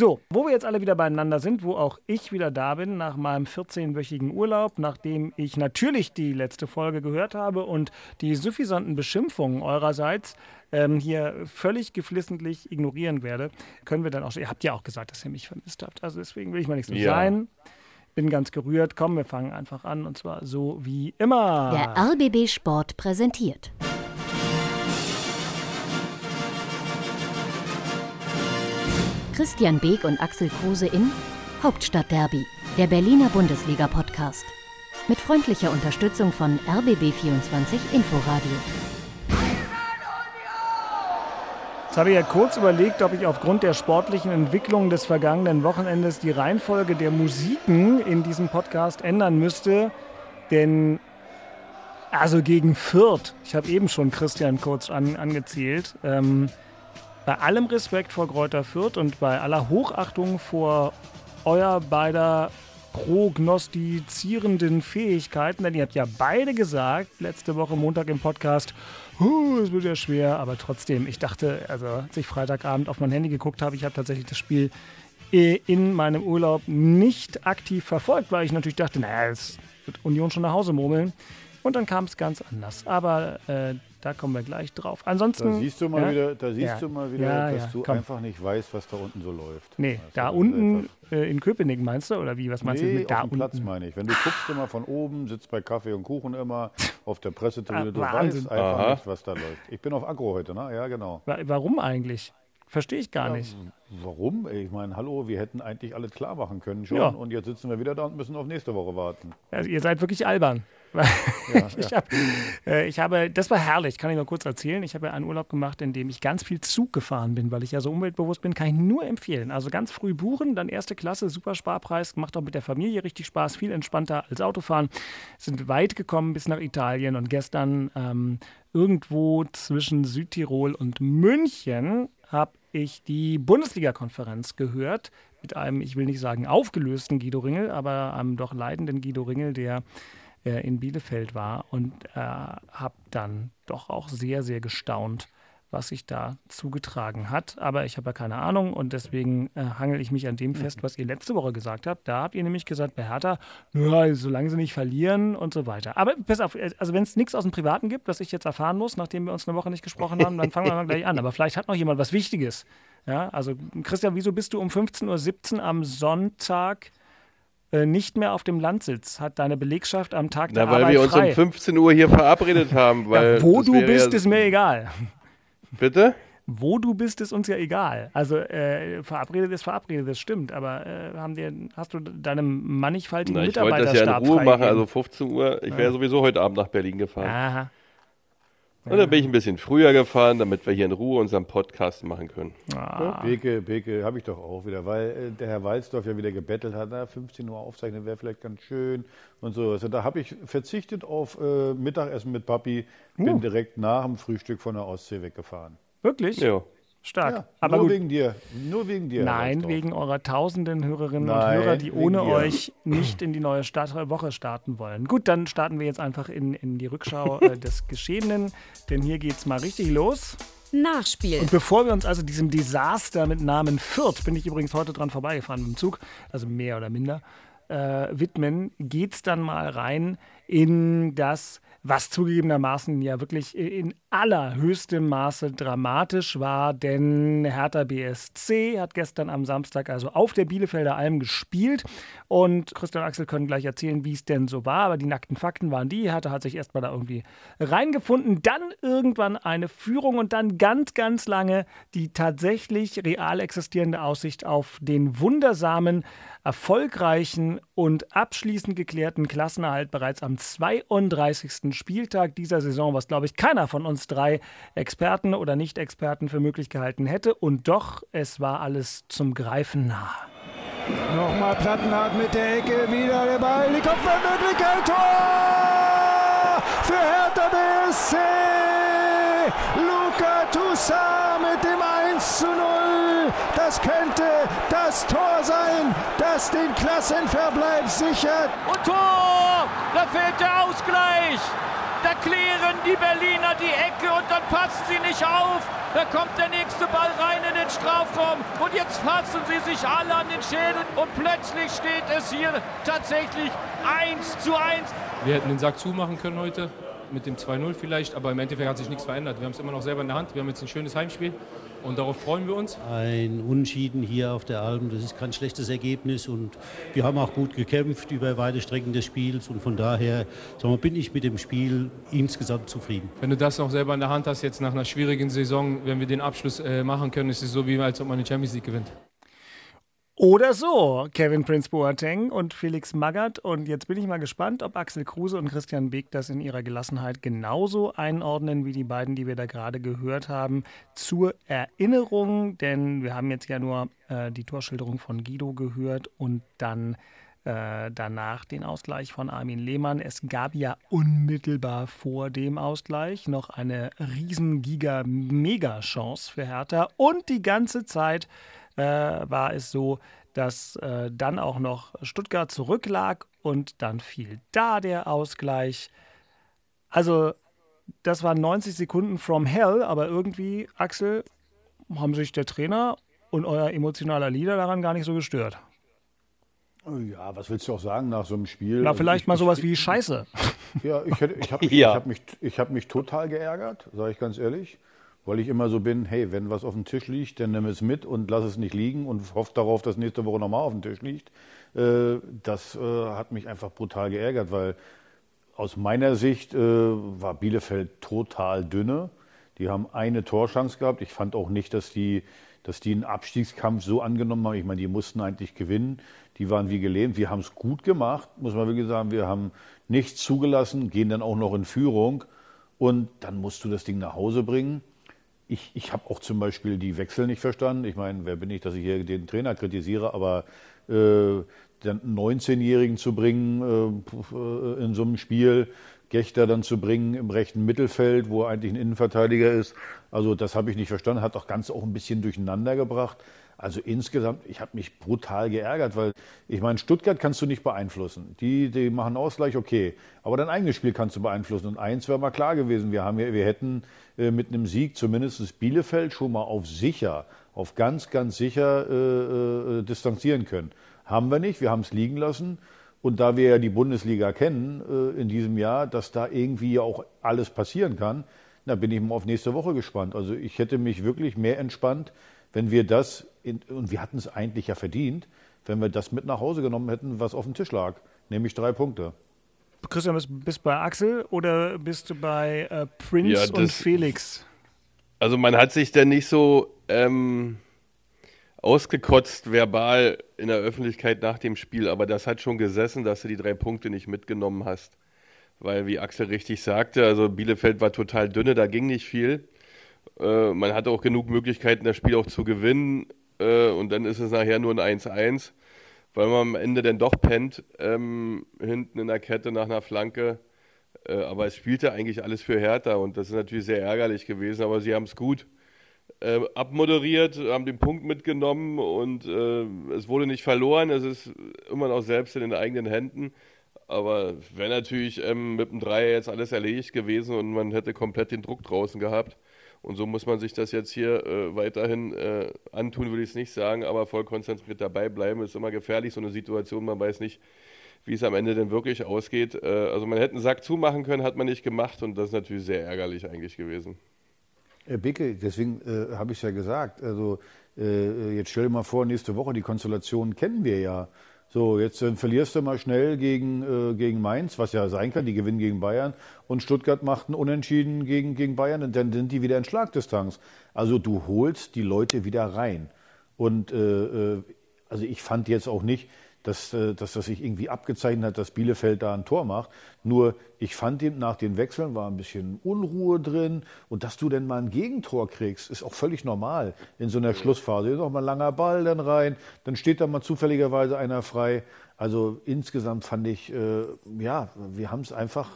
So, wo wir jetzt alle wieder beieinander sind, wo auch ich wieder da bin nach meinem 14-wöchigen Urlaub, nachdem ich natürlich die letzte Folge gehört habe und die suffisanten Beschimpfungen eurerseits ähm, hier völlig geflissentlich ignorieren werde, können wir dann auch, ihr habt ja auch gesagt, dass ihr mich vermisst habt, also deswegen will ich mal nichts mehr Ja. sein. Bin ganz gerührt. Komm, wir fangen einfach an und zwar so wie immer. Der RBB Sport präsentiert. Christian Beek und Axel Kruse in Hauptstadtderby, der Berliner Bundesliga-Podcast. Mit freundlicher Unterstützung von RBB24 Inforadio. Jetzt habe ich ja kurz überlegt, ob ich aufgrund der sportlichen Entwicklung des vergangenen Wochenendes die Reihenfolge der Musiken in diesem Podcast ändern müsste. Denn, also gegen Fürth, ich habe eben schon Christian kurz an, angezählt, ähm, bei allem Respekt vor Kräuter Fürth und bei aller Hochachtung vor euer beider prognostizierenden Fähigkeiten, denn ihr habt ja beide gesagt, letzte Woche Montag im Podcast, "Huh, es wird ja schwer, aber trotzdem, ich dachte, also als ich Freitagabend auf mein Handy geguckt habe, ich habe tatsächlich das Spiel äh, in meinem Urlaub nicht aktiv verfolgt, weil ich natürlich dachte, naja, es wird Union schon nach Hause murmeln. Und dann kam es ganz anders. Aber äh, da kommen wir gleich drauf. Ansonsten. Da siehst du mal ja, wieder, da siehst Ja. du mal wieder, Ja, dass ja, du komm. einfach nicht weißt, was da unten so läuft. Nee, du, da unten einfach- äh, in Köpenick meinst du? Oder wie? Was meinst du Nee, mit da auf dem Platz unten? meine ich. Wenn du guckst immer von oben, sitzt bei Kaffee und Kuchen immer auf der Pressetribüne, Ah, du Wahnsinn. weißt einfach Aha. nicht, was da läuft. Ich bin auf Agro heute, ne? Ja, genau. Wa- Warum eigentlich? Verstehe ich gar nicht. Warum? Ich meine, hallo, wir hätten eigentlich alles klar machen können schon Ja. und jetzt sitzen wir wieder da und müssen auf nächste Woche warten. Also ihr seid wirklich albern. Weil ich, hab, äh, ich habe, das war herrlich, kann ich nur kurz erzählen. Ich habe ja einen Urlaub gemacht, in dem ich ganz viel Zug gefahren bin, weil ich ja so umweltbewusst bin, kann ich nur empfehlen. Also ganz früh buchen, dann erste Klasse, super Sparpreis, macht auch mit der Familie richtig Spaß, viel entspannter als Autofahren. Sind weit gekommen bis nach Italien und gestern ähm, irgendwo zwischen Südtirol und München habe ich die Bundesliga-Konferenz gehört mit einem, ich will nicht sagen aufgelösten Guido Ringel, aber einem doch leidenden Guido Ringel, der äh, in Bielefeld war und äh, habe dann doch auch sehr, sehr gestaunt, was sich da zugetragen hat. Aber ich habe ja keine Ahnung und deswegen äh, hangel ich mich an dem fest, was ihr letzte Woche gesagt habt. Da habt ihr nämlich gesagt, bei Hertha, ja, solange sie nicht verlieren und so weiter. Aber pass auf, äh, also wenn es nichts aus dem Privaten gibt, was ich jetzt erfahren muss, nachdem wir uns eine Woche nicht gesprochen haben, dann fangen wir mal gleich an. Aber vielleicht hat noch jemand was Wichtiges. Ja, also Christian, wieso bist du um 15.17 Uhr am Sonntag nicht mehr auf dem Landsitz? Hat deine Belegschaft am Tag der Na, weil Arbeit wir uns frei? um 15 Uhr hier verabredet haben. Weil ja, wo du bist, ja, ist mir egal. Bitte? Wo du bist, ist uns ja egal. Also äh, verabredet ist verabredet, das stimmt. Aber äh, haben dir, hast du deinem mannigfaltigen Na, ich wollte das ja Mitarbeiterstab in Ruhe machen, also 15 Uhr. Ich wäre ja sowieso heute Abend nach Berlin gefahren. Aha. Und dann bin ich ein bisschen früher gefahren, damit wir hier in Ruhe unseren Podcast machen können. Ah. Beke, Beke, habe ich doch auch wieder, weil äh, der Herr Walzdorf ja wieder gebettelt hat, na, 15 Uhr aufzeichnen wäre vielleicht ganz schön und so. Also da habe ich verzichtet auf äh, Mittagessen mit Papi, bin Uh. direkt nach dem Frühstück von der Ostsee weggefahren. Wirklich? Ja. Stark. Ja, Aber nur gut. wegen dir, nur wegen dir. Nein, wegen eurer tausenden Hörerinnen Nein, und Hörer, die ohne dir. euch nicht in die neue Start Woche starten wollen. Gut, dann starten wir jetzt einfach in, in die Rückschau äh, des Geschehenen, denn hier geht's mal richtig los. Nachspiel. Und bevor wir uns also diesem Desaster mit Namen Fürth, bin ich übrigens heute dran vorbeigefahren mit dem Zug, also mehr oder minder, äh, widmen, geht's dann mal rein in das, was zugegebenermaßen ja wirklich in allerhöchstem Maße dramatisch war, denn Hertha BSC hat gestern am Samstag also auf der Bielefelder Alm gespielt. Und Christian und Axel können gleich erzählen, wie es denn so war, aber die nackten Fakten waren die, Hertha hat sich erstmal da irgendwie reingefunden, dann irgendwann eine Führung und dann ganz, ganz lange die tatsächlich real existierende Aussicht auf den wundersamen, erfolgreichen und abschließend geklärten Klassenerhalt bereits am 32. Spieltag dieser Saison, was glaube ich keiner von uns drei Experten oder Nicht-Experten für möglich gehalten hätte. Und doch, es war alles zum Greifen nah. Nochmal Plattenhardt mit der Ecke, wieder der Ball, die Kopfballmöglichkeit, Tor für Hertha BSC. Luca Toussaint mit dem 1 zu 0. Das könnte das Tor sein, das den Klassenverbleib sichert. Und Tor! Da fehlt der Ausgleich. Da klären die Berliner die Ecke und dann passen sie nicht auf. Da kommt der nächste Ball rein in den Strafraum und jetzt fassen sie sich alle an den Schädel und plötzlich steht es hier tatsächlich 1 zu 1. Wir hätten den Sack zumachen können heute mit dem 2-0 vielleicht, aber im Endeffekt hat sich nichts verändert. Wir haben es immer noch selber in der Hand. Wir haben jetzt ein schönes Heimspiel und darauf freuen wir uns. Ein Unschieden hier auf der Alm, das ist kein schlechtes Ergebnis und wir haben auch gut gekämpft über weite Strecken des Spiels und von daher wir, bin ich mit dem Spiel insgesamt zufrieden. Wenn du das noch selber in der Hand hast, jetzt nach einer schwierigen Saison, wenn wir den Abschluss äh, machen können, ist es so, wie als ob man eine Champions League gewinnt. Oder so, Kevin Prince Boateng und Felix Magath. Und jetzt bin ich mal gespannt, ob Axel Kruse und Christian Beek das in ihrer Gelassenheit genauso einordnen wie die beiden, die wir da gerade gehört haben. Zur Erinnerung, denn wir haben jetzt ja nur äh, die Torschilderung von Guido gehört und dann äh, danach den Ausgleich von Armin Lehmann. Es gab ja unmittelbar vor dem Ausgleich noch eine riesen Giga-Mega-Chance für Hertha und die ganze Zeit äh, war es so, dass äh, dann auch noch Stuttgart zurücklag und dann fiel da der Ausgleich. Also das waren 90 Sekunden from hell, aber irgendwie, Axel, haben sich der Trainer und euer emotionaler Leader daran gar nicht so gestört. Ja, was willst du auch sagen nach so einem Spiel? Na, vielleicht ich, mal sowas ich, wie Scheiße. Ja, ich, ich habe ja. hab mich, hab mich total geärgert, sage ich ganz ehrlich weil ich immer so bin, hey, wenn was auf dem Tisch liegt, dann nimm es mit und lass es nicht liegen und hoffe darauf, dass nächste Woche nochmal auf dem Tisch liegt. Äh, das äh, hat mich einfach brutal geärgert, weil aus meiner Sicht äh, war Bielefeld total dünne. Die haben eine Torschance gehabt. Ich fand auch nicht, dass die, dass die einen Abstiegskampf so angenommen haben. Ich meine, die mussten eigentlich gewinnen. Die waren wie gelähmt. Wir haben es gut gemacht, muss man wirklich sagen. Wir haben nichts zugelassen, gehen dann auch noch in Führung. Und dann musst du das Ding nach Hause bringen ich, ich habe auch zum Beispiel die Wechsel nicht verstanden. Ich meine, wer bin ich, dass ich hier den Trainer kritisiere, aber äh, den 19-Jährigen zu bringen äh, in so einem Spiel, Gechter dann zu bringen im rechten Mittelfeld, wo er eigentlich ein Innenverteidiger ist, also das habe ich nicht verstanden, hat auch ganz auch ein bisschen durcheinander gebracht. Also insgesamt, ich habe mich brutal geärgert, weil ich meine, Stuttgart kannst du nicht beeinflussen. Die, die machen Ausgleich, okay. Aber dein eigenes Spiel kannst du beeinflussen. Und eins wäre mal klar gewesen, wir, haben, wir hätten äh, mit einem Sieg zumindest Bielefeld schon mal auf sicher, auf ganz, ganz sicher äh, äh, distanzieren können. Haben wir nicht, wir haben es liegen lassen. Und da wir ja die Bundesliga kennen äh, in diesem Jahr, dass da irgendwie auch alles passieren kann, da bin ich mal auf nächste Woche gespannt. Also ich hätte mich wirklich mehr entspannt, wenn wir das, in, und wir hatten es eigentlich ja verdient, wenn wir das mit nach Hause genommen hätten, was auf dem Tisch lag, nämlich drei Punkte. Christian, bist du bei Axel oder bist du bei äh, Prince ja, das, und Felix? Also man hat sich denn nicht so ähm, ausgekotzt verbal in der Öffentlichkeit nach dem Spiel, aber das hat schon gesessen, dass du die drei Punkte nicht mitgenommen hast. Weil, wie Axel richtig sagte, also Bielefeld war total dünne, da ging nicht viel. Äh, man hatte auch genug Möglichkeiten, das Spiel auch zu gewinnen. Äh, und dann ist es nachher nur ein 1-1, weil man am Ende dann doch pennt, ähm, hinten in der Kette nach einer Flanke. Äh, aber es spielte eigentlich alles für Hertha und das ist natürlich sehr ärgerlich gewesen, aber sie haben es gut äh, abmoderiert, haben den Punkt mitgenommen und äh, es wurde nicht verloren. Es ist immer noch selbst in den eigenen Händen. Aber wäre natürlich ähm, mit dem Dreier jetzt alles erledigt gewesen und man hätte komplett den Druck draußen gehabt. Und so muss man sich das jetzt hier äh, weiterhin äh, antun, würde ich es nicht sagen, aber voll konzentriert dabei bleiben. Ist immer gefährlich, so eine Situation. Man weiß nicht, wie es am Ende denn wirklich ausgeht. Äh, also man hätte einen Sack zumachen können, hat man nicht gemacht und das ist natürlich sehr ärgerlich eigentlich gewesen. Herr Bicke, deswegen äh, habe ich es ja gesagt. Also äh, jetzt stell dir mal vor, nächste Woche, die Konstellation kennen wir ja. So, jetzt äh, verlierst du mal schnell gegen, äh, gegen Mainz, was ja sein kann, die gewinnen gegen Bayern. Und Stuttgart macht einen Unentschieden gegen, gegen Bayern und dann sind die wieder in Schlagdistanz. Also du holst die Leute wieder rein. Und äh, äh also ich fand jetzt auch nicht, dass, äh, dass das sich irgendwie abgezeichnet hat, dass Bielefeld da ein Tor macht. Nur ich fand ihm nach den Wechseln war ein bisschen Unruhe drin und dass du denn mal ein Gegentor kriegst, ist auch völlig normal in so einer Schlussphase. Ist auch mal ein langer Ball dann rein, dann steht da mal zufälligerweise einer frei. Also insgesamt fand ich, äh, ja, wir haben es einfach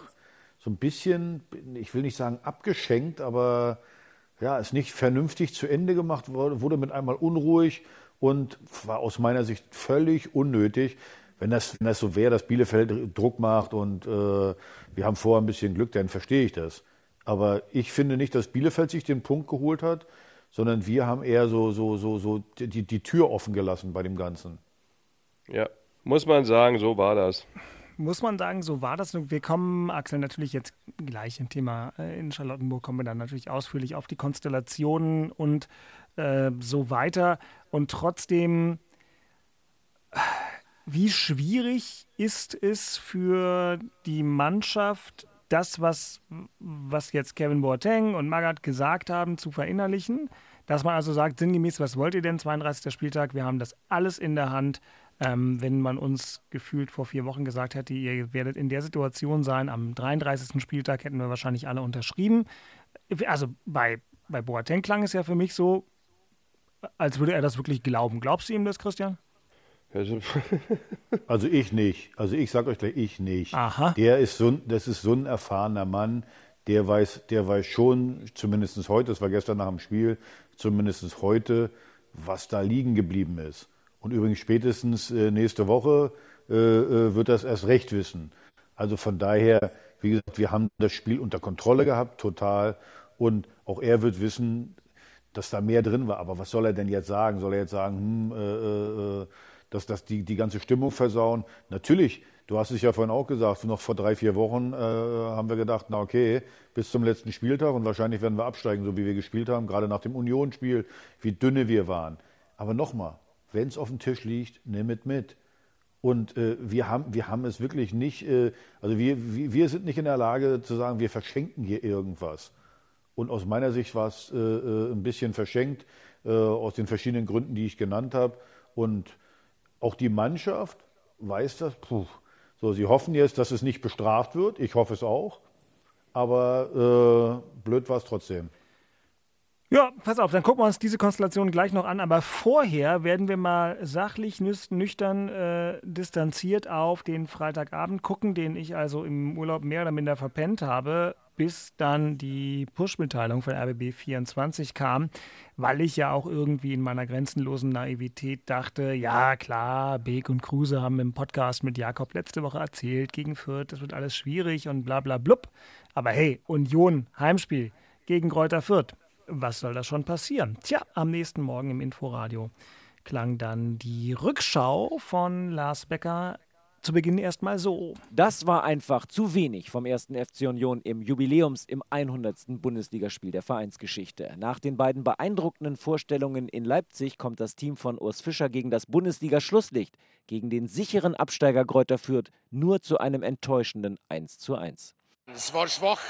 so ein bisschen, ich will nicht sagen abgeschenkt, aber ja, ist nicht vernünftig zu Ende gemacht, wurde mit einmal unruhig und war aus meiner Sicht völlig unnötig. Wenn das, wenn das so wäre, dass Bielefeld Druck macht und äh, wir haben vorher ein bisschen Glück, dann verstehe ich das. Aber ich finde nicht, dass Bielefeld sich den Punkt geholt hat, sondern wir haben eher so, so, so, so die, die Tür offen gelassen bei dem Ganzen. Ja, muss man sagen, so war das. Muss man sagen, so war das. Wir kommen, Axel, natürlich jetzt gleich im Thema äh, in Charlottenburg, kommen wir dann natürlich ausführlich auf die Konstellationen und äh, so weiter. Und trotzdem, wie schwierig ist es für die Mannschaft, das, was, was jetzt Kevin Boateng und Magath gesagt haben, zu verinnerlichen? Dass man also sagt, sinngemäß, was wollt ihr denn, 32. Spieltag, wir haben das alles in der Hand. Ähm, wenn man uns gefühlt vor vier Wochen gesagt hätte, ihr werdet in der Situation sein, am 33. Spieltag hätten wir wahrscheinlich alle unterschrieben. Also bei, bei Boateng klang es ja für mich so, als würde er das wirklich glauben. Glaubst du ihm das, Christian? Also ich nicht. Also ich sage euch gleich, ich nicht. Aha. Der ist so, das ist so ein erfahrener Mann, der weiß, der weiß schon, zumindest heute, das war gestern nach dem Spiel, zumindest heute, was da liegen geblieben ist. Und übrigens spätestens äh, nächste Woche äh, äh, wird das erst recht wissen. Also von daher, wie gesagt, wir haben das Spiel unter Kontrolle gehabt, total. Und auch er wird wissen, dass da mehr drin war. Aber was soll er denn jetzt sagen? Soll er jetzt sagen, hm, äh, äh, äh dass das die, die ganze Stimmung versauen? Natürlich, du hast es ja vorhin auch gesagt, noch vor drei, vier Wochen äh, haben wir gedacht, na okay, bis zum letzten Spieltag und wahrscheinlich werden wir absteigen, so wie wir gespielt haben, gerade nach dem Unionsspiel, wie dünne wir waren. Aber nochmal, wenn es auf dem Tisch liegt, nimm es mit. Und äh, wir, haben, wir haben es wirklich nicht, äh, also wir, wir sind nicht in der Lage zu sagen, wir verschenken hier irgendwas. Und aus meiner Sicht war es äh, äh, ein bisschen verschenkt, äh, aus den verschiedenen Gründen, die ich genannt habe. Und auch die Mannschaft weiß das. Puh. So, sie hoffen jetzt, dass es nicht bestraft wird. Ich hoffe es auch. Aber äh, blöd war es trotzdem. Ja, pass auf, dann gucken wir uns diese Konstellation gleich noch an. Aber vorher werden wir mal sachlich, nüchtern, äh, distanziert auf den Freitagabend gucken, den ich also im Urlaub mehr oder minder verpennt habe, bis dann die Push-Mitteilung von RBB 24 kam, weil ich ja auch irgendwie in meiner grenzenlosen Naivität dachte, ja klar, Beek und Kruse haben im Podcast mit Jakob letzte Woche erzählt, gegen Fürth, das wird alles schwierig und bla bla blub. Aber hey, Union, Heimspiel gegen Kräuter Fürth was soll da schon passieren? Tja, am nächsten Morgen im Inforadio klang dann die Rückschau von Lars Becker zu Beginn erstmal so. Das war einfach zu wenig vom ersten FC Union im Jubiläums im 100. Bundesligaspiel der Vereinsgeschichte. Nach den beiden beeindruckenden Vorstellungen in Leipzig kommt das Team von Urs Fischer gegen das Bundesliga-Schlusslicht, gegen den sicheren Absteiger Kräuter führt, nur zu einem enttäuschenden 1:1. Es war schwach,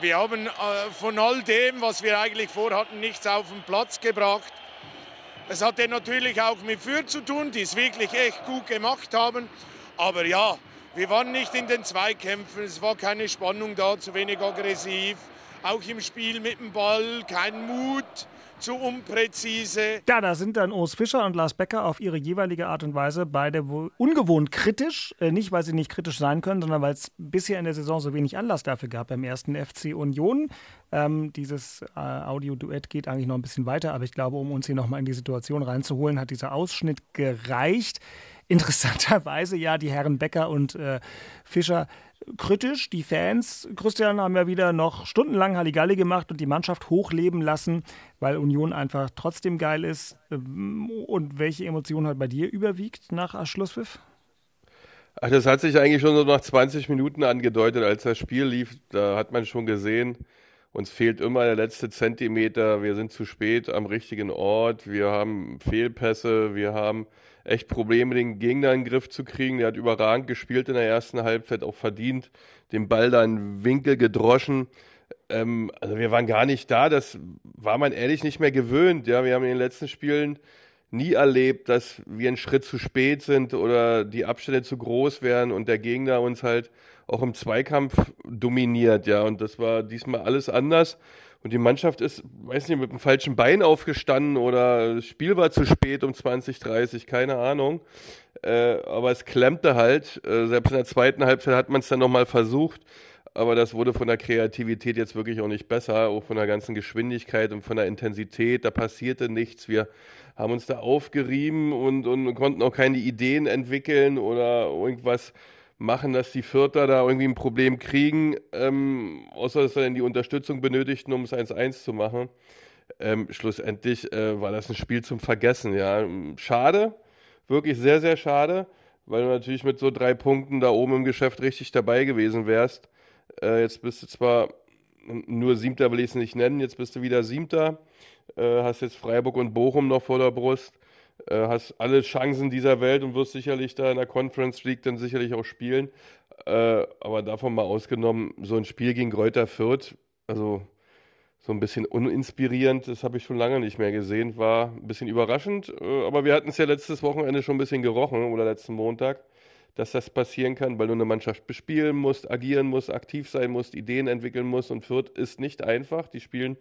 wir haben äh, von all dem, was wir eigentlich vorhatten, nichts auf den Platz gebracht. Es hatte natürlich auch mit Fürth zu tun, die es wirklich echt gut gemacht haben. Aber ja, wir waren nicht in den Zweikämpfen, es war keine Spannung da, zu wenig aggressiv. Auch im Spiel mit dem Ball kein Mut zu unpräzise. Ja, da sind dann Urs Fischer und Lars Becker auf ihre jeweilige Art und Weise beide ungewohnt kritisch. Äh, nicht, weil sie nicht kritisch sein können, sondern weil es bisher in der Saison so wenig Anlass dafür gab beim ersten FC Union. Ähm, dieses äh, Audio-Duett geht eigentlich noch ein bisschen weiter, aber ich glaube, um uns hier nochmal in die Situation reinzuholen, hat dieser Ausschnitt gereicht. Interessanterweise ja die Herren Becker und äh, Fischer kritisch. Die Fans, Christian, haben ja wieder noch stundenlang Halligalli gemacht und die Mannschaft hochleben lassen, weil Union einfach trotzdem geil ist. Ähm, und welche Emotion hat bei dir überwiegt nach Schlusspfiff? Ach, das hat sich eigentlich schon so nach 20 Minuten angedeutet, als das Spiel lief. Da hat man schon gesehen, uns fehlt immer der letzte Zentimeter. Wir sind zu spät am richtigen Ort. Wir haben Fehlpässe. Wir haben echt Probleme, den Gegner in den Griff zu kriegen. Der hat überragend gespielt in der ersten Halbzeit, auch verdient, den Ball da in Winkel gedroschen. Ähm, also wir waren gar nicht da, das war man ehrlich nicht mehr gewöhnt. Ja, wir haben in den letzten Spielen nie erlebt, dass wir einen Schritt zu spät sind oder die Abstände zu groß wären und der Gegner uns halt auch im Zweikampf dominiert, ja. Und das war diesmal alles anders. Und die Mannschaft ist, weiß nicht, mit dem falschen Bein aufgestanden oder das Spiel war zu spät um 20, 30, keine Ahnung. Äh, aber es klemmte halt. Äh, selbst in der zweiten Halbzeit hat man es dann nochmal versucht. aber das wurde von der Kreativität jetzt wirklich auch nicht besser, auch von der ganzen Geschwindigkeit und von der Intensität. Da passierte nichts. Wir haben uns da aufgerieben und, und konnten auch keine Ideen entwickeln oder irgendwas machen, dass die Vierter da irgendwie ein Problem kriegen, ähm, außer dass sie dann die Unterstützung benötigten, um es 1-1 zu machen. Ähm, schlussendlich äh, war das ein Spiel zum Vergessen. Ja, schade, wirklich sehr, sehr schade, weil du natürlich mit so drei Punkten da oben im Geschäft richtig dabei gewesen wärst. Äh, jetzt bist du zwar nur Siebter, will ich es nicht nennen, jetzt bist du wieder Siebter, äh, hast jetzt Freiburg und Bochum noch vor der Brust, äh, hast alle Chancen dieser Welt und wirst sicherlich da in der Conference League dann sicherlich auch spielen. Äh, aber davon mal ausgenommen, so ein Spiel gegen Kräuter Fürth, also so ein bisschen uninspirierend, das habe ich schon lange nicht mehr gesehen, war ein bisschen überraschend. Äh, aber wir hatten es ja letztes Wochenende schon ein bisschen gerochen oder letzten Montag dass das passieren kann, weil du eine Mannschaft bespielen musst, agieren musst, aktiv sein musst, Ideen entwickeln musst. Und Fürth ist nicht einfach. Die spielen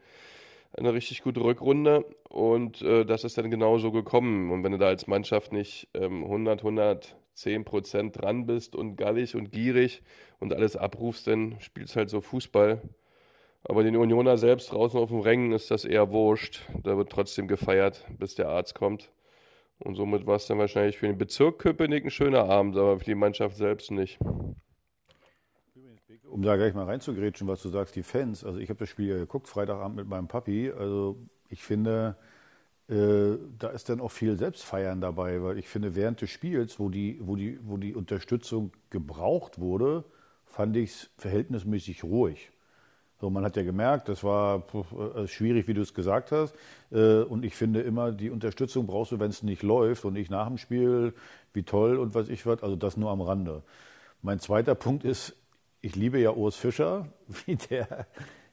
eine richtig gute Rückrunde und äh, das ist dann genauso gekommen. Und wenn du da als Mannschaft nicht ähm, 100, 110 Prozent dran bist und gallig und gierig und alles abrufst, dann spielst halt so Fußball. Aber den Unioner selbst draußen auf dem Rängen ist das eher wurscht. Da wird trotzdem gefeiert, bis der Arzt kommt. Und somit war es dann wahrscheinlich für den Bezirk Köpenick ein schöner Abend, aber für die Mannschaft selbst nicht. Um da gleich mal reinzugrätschen, was du sagst, die Fans. Also ich habe das Spiel ja geguckt, Freitagabend mit meinem Papi. Also ich finde, äh, da ist dann auch viel Selbstfeiern dabei, weil ich finde, während des Spiels, wo die, wo die, wo die Unterstützung gebraucht wurde, fand ich es verhältnismäßig ruhig. So, man hat ja gemerkt, das war äh, schwierig, wie du es gesagt hast. Äh, und ich finde immer, die Unterstützung brauchst du, wenn es nicht läuft und nicht nach dem Spiel, wie toll und was ich was. Also das nur am Rande. Mein zweiter Punkt ist, ich liebe ja Urs Fischer, wie der,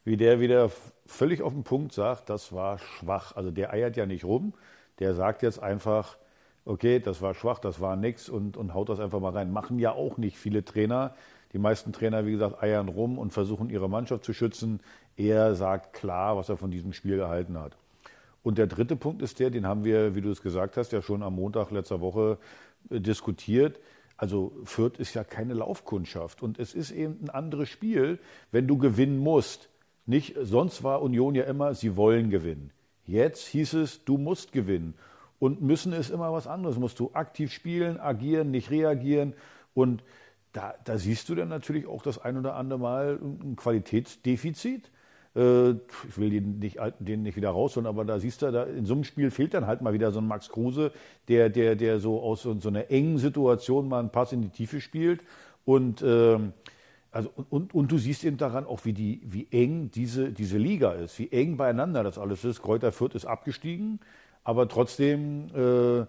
wie der wieder völlig auf den Punkt sagt, das war schwach. Also der eiert ja nicht rum. Der sagt jetzt einfach, okay, das war schwach, das war nix und, und haut das einfach mal rein. Machen ja auch nicht viele Trainer. Die meisten Trainer, wie gesagt, eiern rum und versuchen ihre Mannschaft zu schützen. Er sagt klar, was er von diesem Spiel gehalten hat. Und der dritte Punkt ist der, den haben wir, wie du es gesagt hast, ja schon am Montag letzter Woche äh, diskutiert. Also Fürth ist ja keine Laufkundschaft und es ist eben ein anderes Spiel, wenn du gewinnen musst. Nicht, sonst war Union ja immer, sie wollen gewinnen. Jetzt hieß es, du musst gewinnen. Und müssen ist immer was anderes. Musst du aktiv spielen, agieren, nicht reagieren. Und da, da siehst du dann natürlich auch das ein oder andere Mal ein Qualitätsdefizit. Äh, ich will den nicht, den nicht wieder rausholen, aber da siehst du, da in so einem Spiel fehlt dann halt mal wieder so ein Max Kruse, der, der, der so aus so, so einer engen Situation mal einen Pass in die Tiefe spielt. Und, ähm, also, und, und du siehst eben daran auch, wie, die, wie eng diese, diese Liga ist, wie eng beieinander das alles ist. Kräuter Fürth ist abgestiegen, aber trotzdem äh,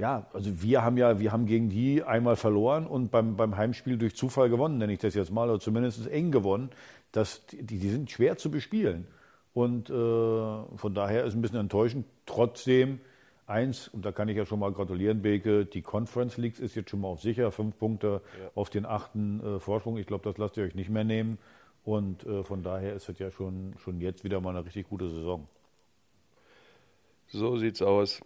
ja, also wir haben ja, wir haben gegen die einmal verloren und beim, beim Heimspiel durch Zufall gewonnen, nenne ich das jetzt mal, oder zumindest eng gewonnen. Das, die, die sind schwer zu bespielen. Und äh, von daher ist ein bisschen enttäuschend. Trotzdem eins, und da kann ich ja schon mal gratulieren, Beke, die Conference Leagues ist jetzt schon mal auf sicher, fünf Punkte ja. auf den achten äh, Vorsprung. Ich glaube, das lasst ihr euch nicht mehr nehmen. Und äh, von daher ist es ja schon, schon jetzt wieder mal eine richtig gute Saison. So sieht's aus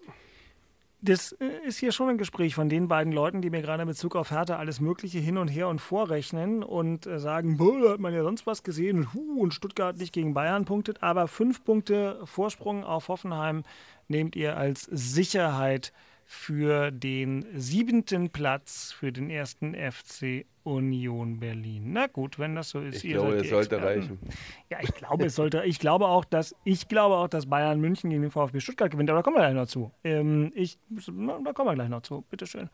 das äh, ist hier schon ein Gespräch von den beiden Leuten, die mir gerade in Bezug auf Hertha alles Mögliche hin und her und vorrechnen und äh, sagen, da hat man ja sonst was gesehen und, Stuttgart nicht gegen Bayern punktet, aber fünf Punkte Vorsprung auf Hoffenheim nehmt ihr als Sicherheit für den siebenten Platz für den ersten FC Union Berlin. Na gut, wenn das so ist. Ich glaube, es sollte reichen. Ja, ich glaube, es sollte. Ich glaube auch, dass ich glaube auch, dass Bayern München gegen den VfB Stuttgart gewinnt. Aber da kommen wir gleich noch zu. Ähm, ich, da kommen wir gleich noch zu. Bitteschön.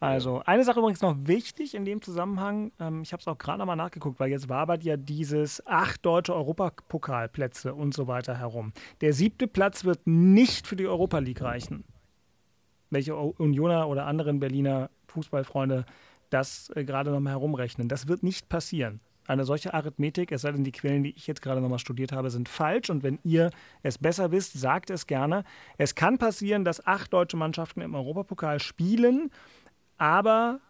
Also eine Sache übrigens noch wichtig in dem Zusammenhang. Ähm, ich habe es auch gerade nochmal nachgeguckt, weil jetzt wabert ja dieses acht deutsche Europapokalplätze und so weiter herum. Der siebte Platz wird nicht für die Europa League reichen welche Unioner oder anderen Berliner Fußballfreunde das äh, gerade nochmal herumrechnen. Das wird nicht passieren. Eine solche Arithmetik, es sei denn, die Quellen, die ich jetzt gerade nochmal studiert habe, sind falsch. Und wenn ihr es besser wisst, sagt es gerne. Es kann passieren, dass acht deutsche Mannschaften im Europapokal spielen, aber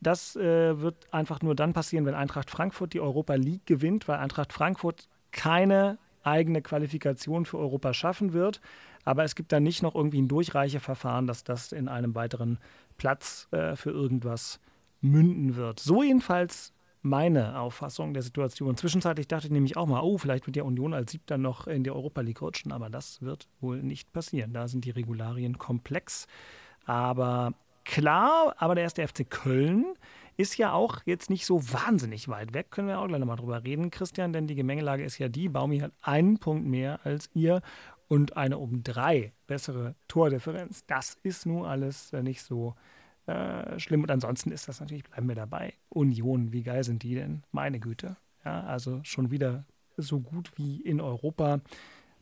das äh, wird einfach nur dann passieren, wenn Eintracht Frankfurt die Europa League gewinnt, weil Eintracht Frankfurt keine eigene Qualifikation für Europa schaffen wird. Aber es gibt da nicht noch irgendwie ein Durchreicheverfahren, dass das in einem weiteren Platz äh, für irgendwas münden wird. So jedenfalls meine Auffassung der Situation. Zwischenzeitlich dachte ich nämlich auch mal, oh, vielleicht wird ja Union als Siebter noch in die Europa League rutschen, aber das wird wohl nicht passieren. Da sind die Regularien komplex. Aber klar, aber der erste FC Köln ist ja auch jetzt nicht so wahnsinnig weit weg, können wir auch gleich nochmal drüber reden, Christian, denn die Gemengelage ist ja die, Baumi hat einen Punkt mehr als ihr und eine um drei bessere Tordifferenz. Das ist nun alles äh, nicht so äh, schlimm. Und ansonsten ist das natürlich, bleiben wir dabei. Union, wie geil sind die denn? Meine Güte. Ja, also schon wieder so gut wie in Europa.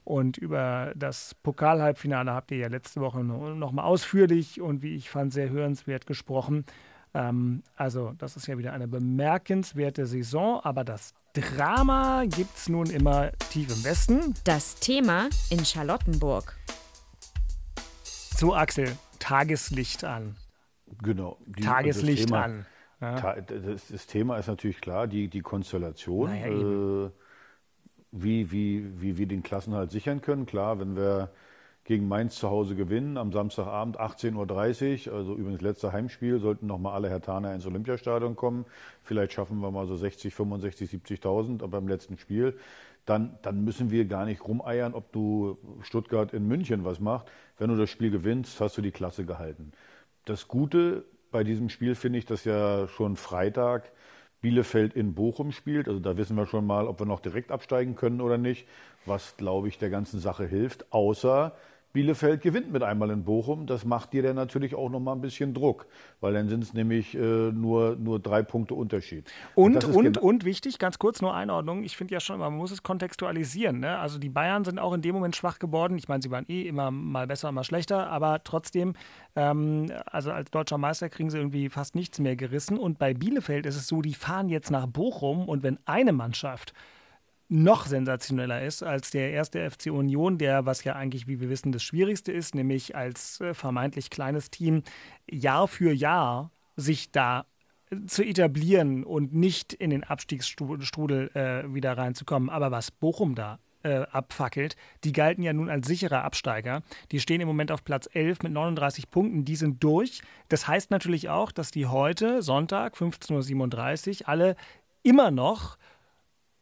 Und über das Pokalhalbfinale habt ihr ja letzte Woche noch mal ausführlich und wie ich fand, sehr hörenswert gesprochen. Ähm, also, das ist ja wieder eine bemerkenswerte Saison, aber das Drama gibt es nun immer tief im Westen. Das Thema in Charlottenburg. So, Axel, Tageslicht an. Genau. Die, Tageslicht Thema, an. Ja. Das, das, Thema ist natürlich klar, die, die Konstellation, naja, äh, wie, wie, wie wir den Klassenhalt sichern können. Klar, wenn wir gegen Mainz zu Hause gewinnen, am Samstagabend 18.30 Uhr, also übrigens letzter Heimspiel, sollten nochmal alle Hertaner ins Olympiastadion kommen. Vielleicht schaffen wir mal so 60, 65, 70.000 beim letzten Spiel. Dann, dann müssen wir gar nicht rumeiern, ob du Stuttgart in München was macht. Wenn du das Spiel gewinnst, hast du die Klasse gehalten. Das Gute bei diesem Spiel finde ich, dass ja schon Freitag Bielefeld in Bochum spielt. Also da wissen wir schon mal, ob wir noch direkt absteigen können oder nicht, was, glaube ich, der ganzen Sache hilft. Außer Bielefeld gewinnt mit einmal in Bochum. Das macht dir dann natürlich auch noch mal ein bisschen Druck, weil dann sind es nämlich äh, nur, nur drei Punkte Unterschied. Und, und, und, und, wichtig, ganz kurz nur Einordnung. Ich finde ja schon, man muss es kontextualisieren. Ne? Also die Bayern sind auch in dem Moment schwach geworden. Ich meine, sie waren eh immer mal besser, mal schlechter, aber trotzdem, ähm, also als deutscher Meister kriegen sie irgendwie fast nichts mehr gerissen. Und bei Bielefeld ist es so, die fahren jetzt nach Bochum und wenn eine Mannschaft noch sensationeller ist als der erste FC Union, der, was ja eigentlich, wie wir wissen, das Schwierigste ist, nämlich als äh, vermeintlich kleines Team Jahr für Jahr sich da äh, zu etablieren und nicht in den Abstiegsstrudel äh, wieder reinzukommen. Aber was Bochum da äh, abfackelt, die galten ja nun als sicherer Absteiger. Die stehen im Moment auf Platz 11 mit 39 Punkten, die sind durch. Das heißt natürlich auch, dass die heute, Sonntag, 15.37 Uhr, alle immer noch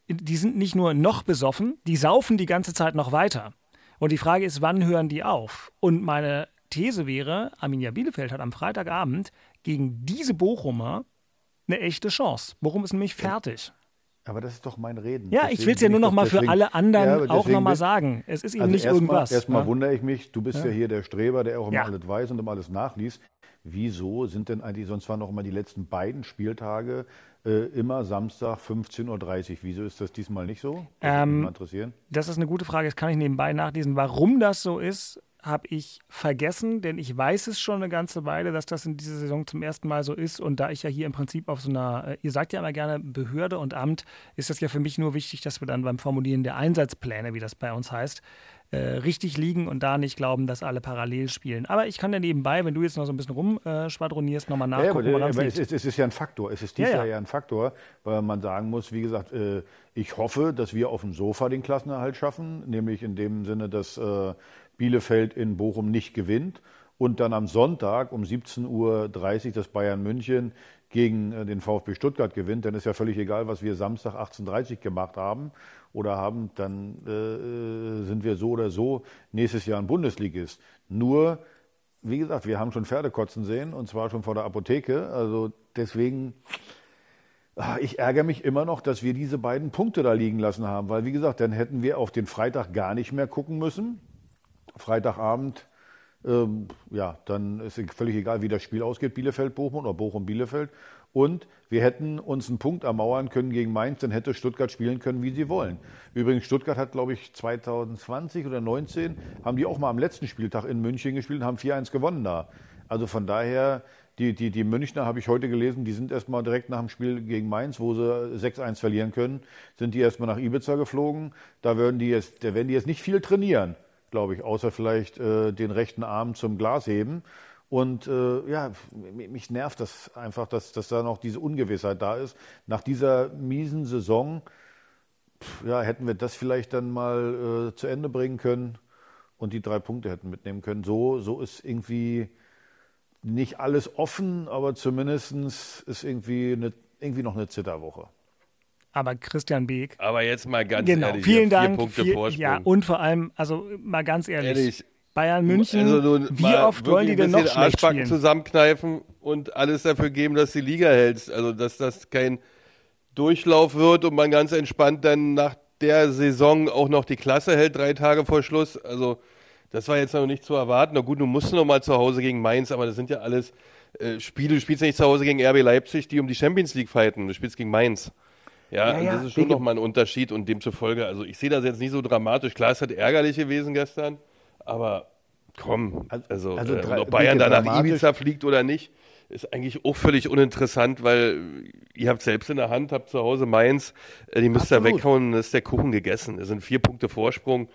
die sind nicht nur noch besoffen, die saufen die ganze Zeit noch weiter. Und die Frage ist, wann hören die auf? Und meine These wäre, Arminia Bielefeld hat am Freitagabend gegen diese Bochumer eine echte Chance. Bochum ist nämlich fertig. Aber das ist doch mein Reden. Ja, deswegen ich will es ja nur noch mal für alle anderen ja, auch noch mal sagen. Es ist eben also nicht erst irgendwas. Erstmal ja? wundere ich mich, du bist ja. ja. hier der Streber, der auch immer alles weiß und immer alles nachliest. Wieso sind denn eigentlich, sonst waren noch immer die letzten beiden Spieltage äh, immer Samstag 15.30 Uhr. Wieso ist das diesmal nicht so? Das ähm, interessieren. Das ist eine gute Frage. Das kann ich nebenbei nachlesen. Warum das so ist, habe ich vergessen, denn ich weiß es schon eine ganze Weile, dass das in dieser Saison zum ersten Mal so ist. Und da ich ja hier im Prinzip auf so einer, äh, ihr sagt ja immer gerne Behörde und Amt, ist das ja für mich nur wichtig, dass wir dann beim Formulieren der Einsatzpläne, wie das bei uns heißt, äh, richtig liegen und da nicht glauben, dass alle parallel spielen. Aber ich kann ja nebenbei, wenn du jetzt noch so ein bisschen rumschwadronierst, äh, nochmal nachgucken, ja, aber, aber es, ist, es, ist ja ein Faktor. Es ist dieses ja, ja. Ja ein Faktor, weil man sagen muss, wie gesagt, äh, ich hoffe, dass wir auf dem Sofa den Klassenerhalt schaffen, nämlich in dem Sinne, dass äh, Bielefeld in Bochum nicht gewinnt und dann am Sonntag um 17.30 Uhr das Bayern München gegen äh, den VfB Stuttgart gewinnt, dann ist ja völlig egal, was wir Samstag 18.30 Uhr gemacht haben oder haben, dann äh, sind wir so oder so nächstes Jahr ein Bundesligist. Nur, wie gesagt, wir haben schon Pferde kotzen sehen und zwar schon vor der Apotheke. Also deswegen, ah, ich ärgere mich immer noch, dass wir diese beiden Punkte da liegen lassen haben, weil wie gesagt, dann hätten wir auf den Freitag gar nicht mehr gucken müssen. Freitagabend ähm, ja, dann ist völlig egal, wie das Spiel ausgeht, Bielefeld-Bochum oder Bochum-Bielefeld. Und wir hätten uns einen Punkt ermauern können gegen Mainz, dann hätte Stuttgart spielen können, wie sie wollen. Übrigens, Stuttgart hat, glaube ich, 2020 oder 2019, haben die auch mal am letzten Spieltag in München gespielt und haben 4-1 gewonnen da. Also von daher, die, die, die Münchner habe ich heute gelesen, die sind erstmal direkt nach dem Spiel gegen Mainz, wo sie 6-1 verlieren können, sind die erstmal nach Ibiza geflogen. Da werden die jetzt, da werden die jetzt nicht viel trainieren glaube ich, außer vielleicht äh, den rechten Arm zum Glas heben. Und äh, ja, mich nervt das einfach, dass, dass da noch diese Ungewissheit da ist. Nach dieser miesen Saison pff, ja, hätten wir das vielleicht dann mal äh, zu Ende bringen können und die drei Punkte hätten mitnehmen können. So, so ist irgendwie nicht alles offen, aber zumindest ist irgendwie eine irgendwie noch eine Zitterwoche. Aber Christian Beek. Aber jetzt mal ganz genau, ehrlich, vielen vier Dank. Punkte viel, Vorsprung. ja, und vor allem, also mal ganz ehrlich, Ehrlich. Bayern München, Also nun wie oft wollen die denn noch schlecht Arschbacken spielen? zusammenkneifen und alles dafür geben, dass die Liga hältst. Also dass das kein Durchlauf wird und man ganz entspannt dann nach der Saison auch noch die Klasse hält, drei Tage vor Schluss. Also das war jetzt noch nicht zu erwarten. Na gut, du musst noch mal zu Hause gegen Mainz, aber das sind ja alles äh, Spiele. Du spielst ja nicht zu Hause gegen RB Leipzig, die um die Champions League fighten. Du spielst gegen Mainz. Ja, Ja, ja, das ist schon nochmal ein Unterschied und demzufolge, also ich sehe das jetzt nicht so dramatisch. Klar, es hat ärgerlich gewesen gestern, aber komm, also, also äh, dra- ob Bayern da nach Ibiza fliegt oder nicht, ist eigentlich auch völlig uninteressant, weil ihr habt selbst in der Hand, habt zu Hause Mainz, äh, die müsst ihr weghauen, dann ist der Kuchen gegessen. Es sind vier Punkte Vorsprung.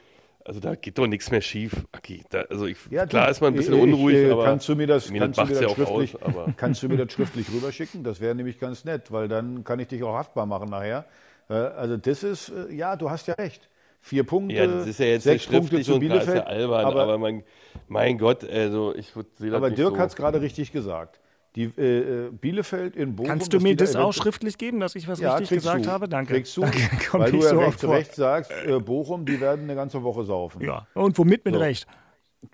Also da geht doch nichts mehr schief. Aki, da, also ich, Ja, klar ist man ein bisschen ich- unruhig, äh, aber kannst du mir das, kannst du mir das schriftlich, aus. Kannst du mir das schriftlich rüberschicken? Das wäre nämlich ganz nett, weil dann kann ich dich auch haftbar machen nachher. Äh, Also das ist, äh, ja, du hast ja recht. Vier Punkte, Ja, das ist ja jetzt sechs Punkte zu Bielefeld. albern, aber, aber, mein, mein Gott, also ich würd- sehe das aber Dirk so. hat es gerade richtig gesagt. Die äh, äh, Bielefeld in Bochum. Kannst du mir das auch schriftlich geben, dass ich was ja, richtig gesagt du. habe? Danke. Kriegst du, Danke. Weil du ja so recht. Recht sagst, äh, Bochum, die werden eine ganze Woche saufen. Ja, und womit mit So. Recht?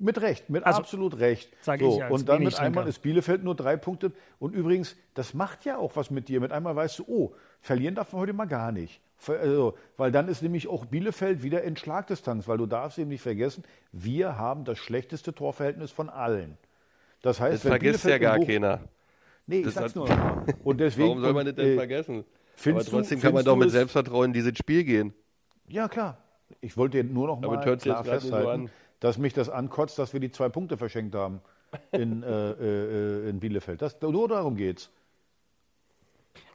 Mit Recht, mit Also, absolut Recht. sag so, ich als und dann mit einmal ist Bielefeld nur drei Punkte. Und übrigens, das macht ja auch was mit dir. Mit einmal weißt du, oh, verlieren darf man heute mal gar nicht. Also, weil dann ist nämlich auch Bielefeld wieder in Schlagdistanz, weil du darfst eben nicht vergessen, wir haben das schlechteste Torverhältnis von allen. Das heißt, Das vergisst ja Bielefeld gar in Bochum- keiner. Nee, ich Das sag's hat- nur. Und deswegen, Warum soll man das denn äh, vergessen? Aber findest du- trotzdem kann man doch mit Selbstvertrauen in dieses Spiel gehen. Ja, klar. Ich wollte dir nur noch mal klar festhalten, dass mich das ankotzt, dass wir die zwei Punkte verschenkt haben in, äh, äh, in Bielefeld. Das, nur darum geht's.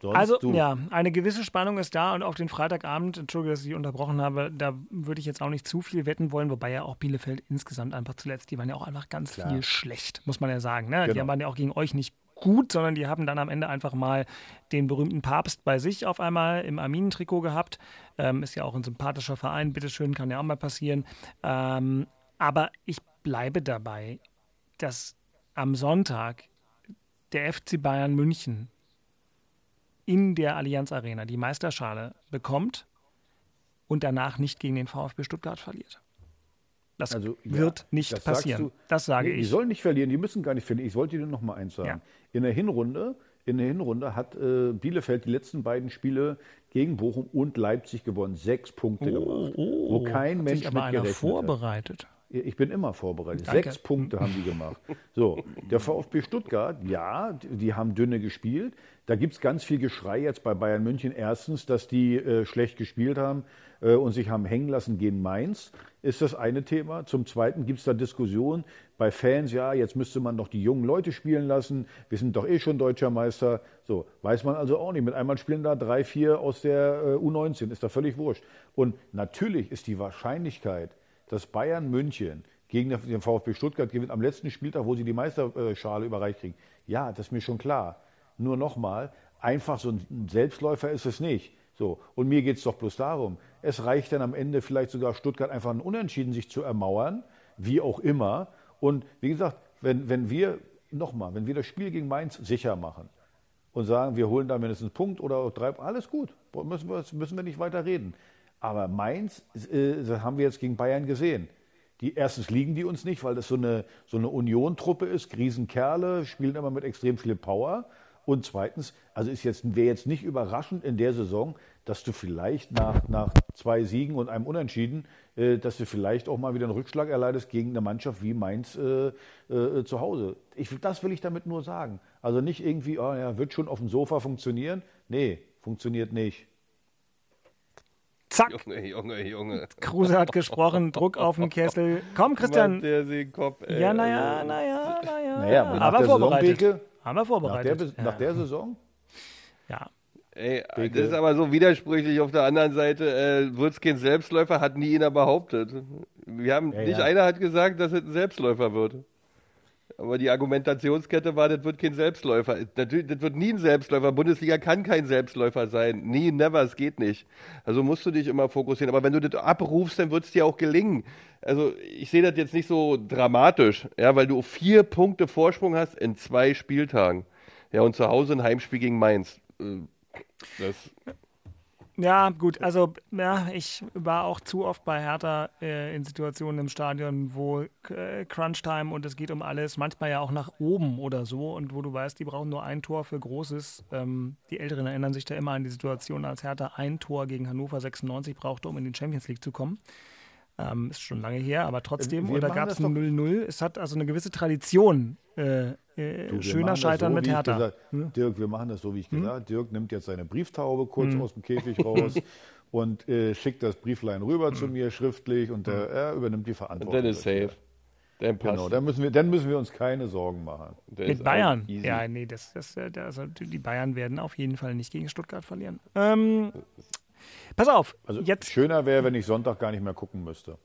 Sonst Also, du. ja, eine gewisse Spannung ist da und auf den Freitagabend, Entschuldige, dass ich unterbrochen habe, da würde ich jetzt auch nicht zu viel wetten wollen, wobei ja auch Bielefeld insgesamt einfach zuletzt, die waren ja auch einfach ganz Klar. viel schlecht, muss man ja sagen. Ne? Die Genau. waren ja auch gegen euch nicht gut, sondern die haben dann am Ende einfach mal den berühmten Papst bei sich auf einmal im Arminen-Trikot gehabt. Ähm, ist ja auch ein sympathischer Verein, bitteschön, kann ja auch mal passieren. Ähm, aber ich bleibe dabei, dass am Sonntag der FC Bayern München in der Allianz Arena die Meisterschale bekommt und danach nicht gegen den VfB Stuttgart verliert. Das Also, ja, wird nicht das passieren. du. das sage Nee, Die ich. sollen nicht verlieren, die müssen gar nicht verlieren. Ich wollte dir noch mal eins sagen. Ja. In der Hinrunde, in der Hinrunde hat äh, Bielefeld die letzten beiden Spiele gegen Bochum und Leipzig gewonnen. Sechs Punkte gemacht. wo kein Oh, Hat Mensch sich aber mit einer gerechnet hat. Ich bin immer vorbereitet. Danke. Sechs Punkte haben die gemacht. So, der VfB Stuttgart, ja, die die haben dünne gespielt. Da gibt es ganz viel Geschrei jetzt bei Bayern München. Erstens, dass die äh, schlecht gespielt haben äh, und sich haben hängen lassen gegen Mainz, ist das eine Thema. Zum Zweiten gibt es da Diskussionen bei Fans, ja, jetzt müsste man doch die jungen Leute spielen lassen. Wir sind doch eh schon deutscher Meister. So, weiß man also auch nicht. Mit einmal spielen da drei, vier aus der äh, U19. Ist da völlig wurscht. Und natürlich ist die Wahrscheinlichkeit, dass Bayern München gegen den VfB Stuttgart gewinnt am letzten Spieltag, wo sie die Meisterschale überreicht kriegen. Ja, das ist mir schon klar. Nur nochmal, einfach so ein Selbstläufer ist es nicht. So, und mir geht es doch bloß darum, es reicht dann am Ende vielleicht sogar Stuttgart einfach ein Unentschieden sich zu ermauern, wie auch immer. Und wie gesagt, wenn, wenn wir, nochmal, wenn wir das Spiel gegen Mainz sicher machen und sagen, wir holen da mindestens einen Punkt oder drei, alles gut, müssen wir, müssen wir nicht weiter reden. Aber Mainz äh, das haben wir jetzt gegen Bayern gesehen. Die, erstens liegen die uns nicht, weil das so eine, so eine Union-Truppe ist, Riesenkerle, spielen immer mit extrem viel Power. Und zweitens, also ist jetzt, wäre jetzt nicht überraschend in der Saison, dass du vielleicht nach, nach zwei Siegen und einem Unentschieden, äh, dass du vielleicht auch mal wieder einen Rückschlag erleidest gegen eine Mannschaft wie Mainz äh, äh, zu Hause. Ich, das will ich damit nur sagen. Also nicht irgendwie, oh ja, wird schon auf dem Sofa funktionieren. Nee, funktioniert nicht. Zack, Junge, Junge, Junge. Kruse hat gesprochen, Druck auf den Kessel. Komm, Christian. Der Seekopf, ey. Ja, naja, naja, naja. Naja, aber vorbereitet. Saison, Beke, aber Nach der, vorbereitet. nach der Saison? ja. Ey, Beke. das ist aber so widersprüchlich. Auf der anderen Seite, äh, kein Selbstläufer, hat nie einer behauptet. Wir haben, Ja, nicht ja. einer hat gesagt, dass es ein Selbstläufer wird. Aber die Argumentationskette war, das wird kein Selbstläufer. Natürlich, das wird nie ein Selbstläufer. Bundesliga kann kein Selbstläufer sein. Nie, never, es geht nicht. Also musst du dich immer fokussieren. Aber wenn du das abrufst, dann wird es dir auch gelingen. Also ich sehe das jetzt nicht so dramatisch, ja, weil du vier Punkte Vorsprung hast in zwei Spieltagen. Ja, und zu Hause ein Heimspiel gegen Mainz. Äh, Das ja, gut, also ja, ich war auch zu oft bei Hertha äh, in Situationen im Stadion, wo äh, Crunch-Time und es geht um alles, manchmal ja auch nach oben oder so und wo du weißt, die brauchen nur ein Tor für Großes. Ähm, die Älteren erinnern sich da immer an die Situation, als Hertha ein Tor gegen Hannover 96 brauchte, um in die Champions League zu kommen. Ähm, ist schon lange her, aber trotzdem, Wir oder gab es ein 0-0. Es hat also eine gewisse Tradition. Äh, äh, Du, schöner Scheitern so, mit Hertha. Gesagt, Hm? Dirk, wir machen das so, wie ich gesagt Dirk nimmt jetzt seine Brieftaube kurz Hm. aus dem Käfig raus und äh, schickt das Brieflein rüber zu mir schriftlich und der, er übernimmt die Verantwortung. Und dann ist safe. Dann passt. Genau, dann müssen, wir, dann müssen wir uns keine Sorgen machen. Mit Bayern. Ja, nee, das, das, äh, das, also die Bayern werden auf jeden Fall nicht gegen Stuttgart verlieren. Ähm, pass auf, Also jetzt, schöner wäre, wenn ich Sonntag gar nicht mehr gucken müsste.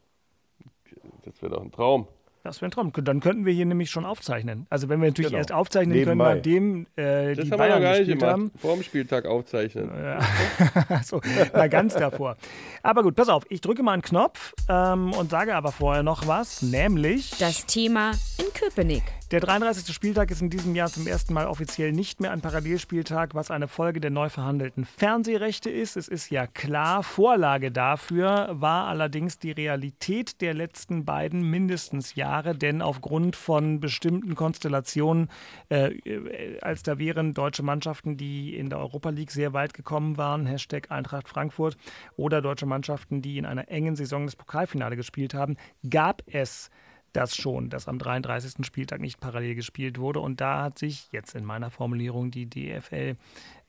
Das wäre doch ein Traum. das wäre ein Traum. Dann könnten wir hier nämlich schon aufzeichnen. Also wenn wir natürlich Genau. erst aufzeichnen Nebenbei. können, nachdem äh, Das die haben wir Bayern noch gar nicht gespielt gemacht. haben. Vor dem Spieltag aufzeichnen. Ja. so, mal ganz davor. Aber gut, pass auf, ich drücke mal einen Knopf ähm, und sage aber vorher noch was, nämlich Das Thema in Köpenick. Der 33. Spieltag ist in diesem Jahr zum ersten Mal offiziell nicht mehr ein Parallelspieltag, was eine Folge der neu verhandelten Fernsehrechte ist. Es ist ja klar, Vorlage dafür war allerdings die Realität der letzten beiden mindestens Jahre, denn aufgrund von bestimmten Konstellationen, äh, als da wären deutsche Mannschaften, die in der Europa League sehr weit gekommen waren, Hashtag Eintracht Frankfurt, oder deutsche Mannschaften, die in einer engen Saison das Pokalfinale gespielt haben, gab es das schon, dass am 33. Spieltag nicht parallel gespielt wurde. Und da hat sich jetzt in meiner Formulierung die DFL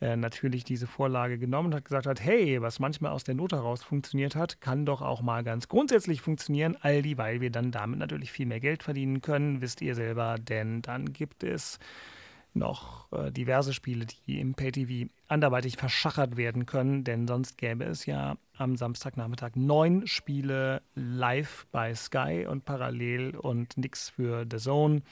äh, natürlich diese Vorlage genommen und hat gesagt hat, hey, was manchmal aus der Not heraus funktioniert hat, kann doch auch mal ganz grundsätzlich funktionieren, all die, weil wir dann damit natürlich viel mehr Geld verdienen können, wisst ihr selber, denn dann gibt es noch äh, diverse Spiele, die im Pay-TV anderweitig verschachert werden können, denn sonst gäbe es ja am Samstagnachmittag neun Spiele live bei Sky und parallel und nichts für The Zone.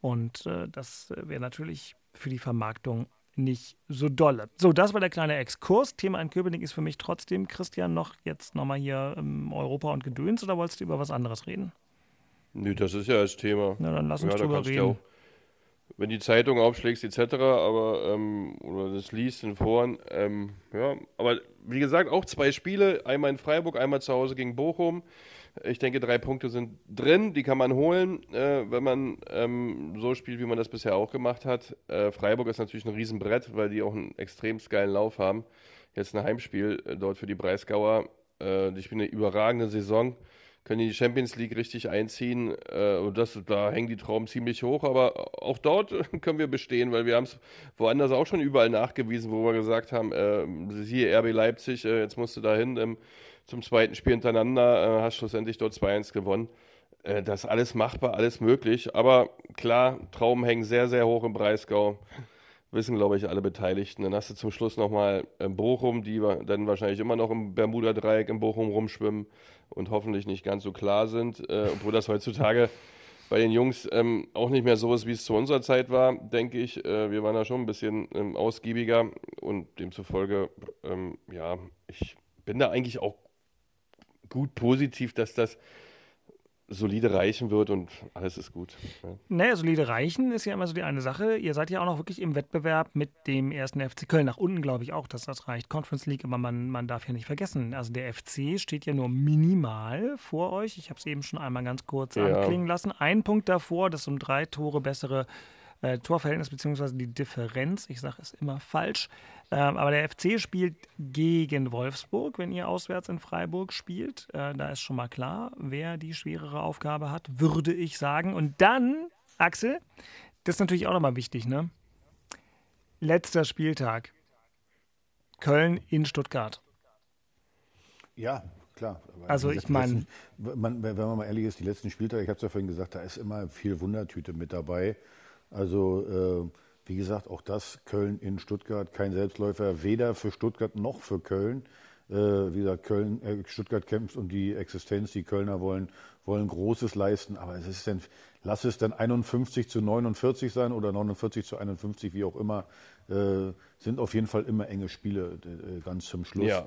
Und äh, das wäre natürlich für die Vermarktung nicht so dolle. So, das war der kleine Exkurs. Thema in Köpenick ist für mich trotzdem, Christian, noch jetzt nochmal hier ähm, Europa und Gedöns oder wolltest du über was anderes reden? Nö, das ist ja das Thema. Na, dann lass uns ja, drüber reden. Wenn die Zeitung aufschlägst etc., aber ähm, oder das liest in Foren, ähm, ja, aber wie gesagt, auch zwei Spiele, einmal in Freiburg, einmal zu Hause gegen Bochum. Ich denke, drei Punkte sind drin, die kann man holen, äh, wenn man ähm, so spielt, wie man das bisher auch gemacht hat. Äh, Freiburg ist natürlich ein Riesenbrett, weil die auch einen extrem geilen Lauf haben. Jetzt ein Heimspiel äh, dort für die Breisgauer. Äh, die spielen eine überragende Saison, können die Champions League richtig einziehen. Äh, das, da hängen die Trauben ziemlich hoch, aber auch dort können wir bestehen, weil wir haben es woanders auch schon überall nachgewiesen, wo wir gesagt haben, äh, siehe RB Leipzig, äh, jetzt musst du da hin. Ähm, zum zweiten Spiel hintereinander, äh, hast schlussendlich dort 2-1 gewonnen. Äh, das ist alles machbar, alles möglich. Aber klar, Trauben hängen sehr, sehr hoch im Breisgau. Wissen, glaube ich, alle Beteiligten. Dann hast du zum Schluss nochmal äh, Bochum, die dann wahrscheinlich immer noch im Bermuda-Dreieck in Bochum rumschwimmen und hoffentlich nicht ganz so klar sind. Äh, obwohl das heutzutage bei den Jungs ähm, auch nicht mehr so ist, wie es zu unserer Zeit war, denke ich. Äh, wir waren da schon ein bisschen ähm, ausgiebiger und demzufolge, ähm, ja, ich bin da eigentlich auch gut positiv, dass das solide reichen wird und alles ist gut. Ja. Naja, solide Reichen ist ja immer so die eine Sache. Ihr seid ja auch noch wirklich im Wettbewerb mit dem ersten FC Köln. Nach unten glaube ich auch, dass das reicht. Conference League, aber man, man darf ja nicht vergessen. Also der FC steht ja nur minimal vor euch. Ich habe es eben schon einmal ganz kurz Ja. anklingen lassen. Ein Punkt davor, das um drei Tore bessere äh, Torverhältnis beziehungsweise die Differenz. Ich sage es immer falsch. Ähm, aber der FC spielt gegen Wolfsburg, wenn ihr auswärts in Freiburg spielt. Äh, da ist schon mal klar, wer die schwerere Aufgabe hat, würde ich sagen. Und dann, Axel, das ist natürlich auch nochmal wichtig, ne? Letzter Spieltag. Köln in Stuttgart. Ja, klar. Aber Also ich letzten- mein- man, wenn man mal ehrlich ist, die letzten Spieltage, ich habe es ja vorhin gesagt, da ist immer viel Wundertüte mit dabei. Also äh, wie gesagt, auch das Köln in Stuttgart, kein Selbstläufer, weder für Stuttgart noch für Köln. Äh, wie gesagt, Köln, äh, Stuttgart kämpft um die Existenz, die Kölner wollen, wollen Großes leisten, aber es ist dann, lass es dann 51 zu 49 sein oder 49 zu 51, wie auch immer, äh, sind auf jeden Fall immer enge Spiele äh, ganz zum Schluss. Ja.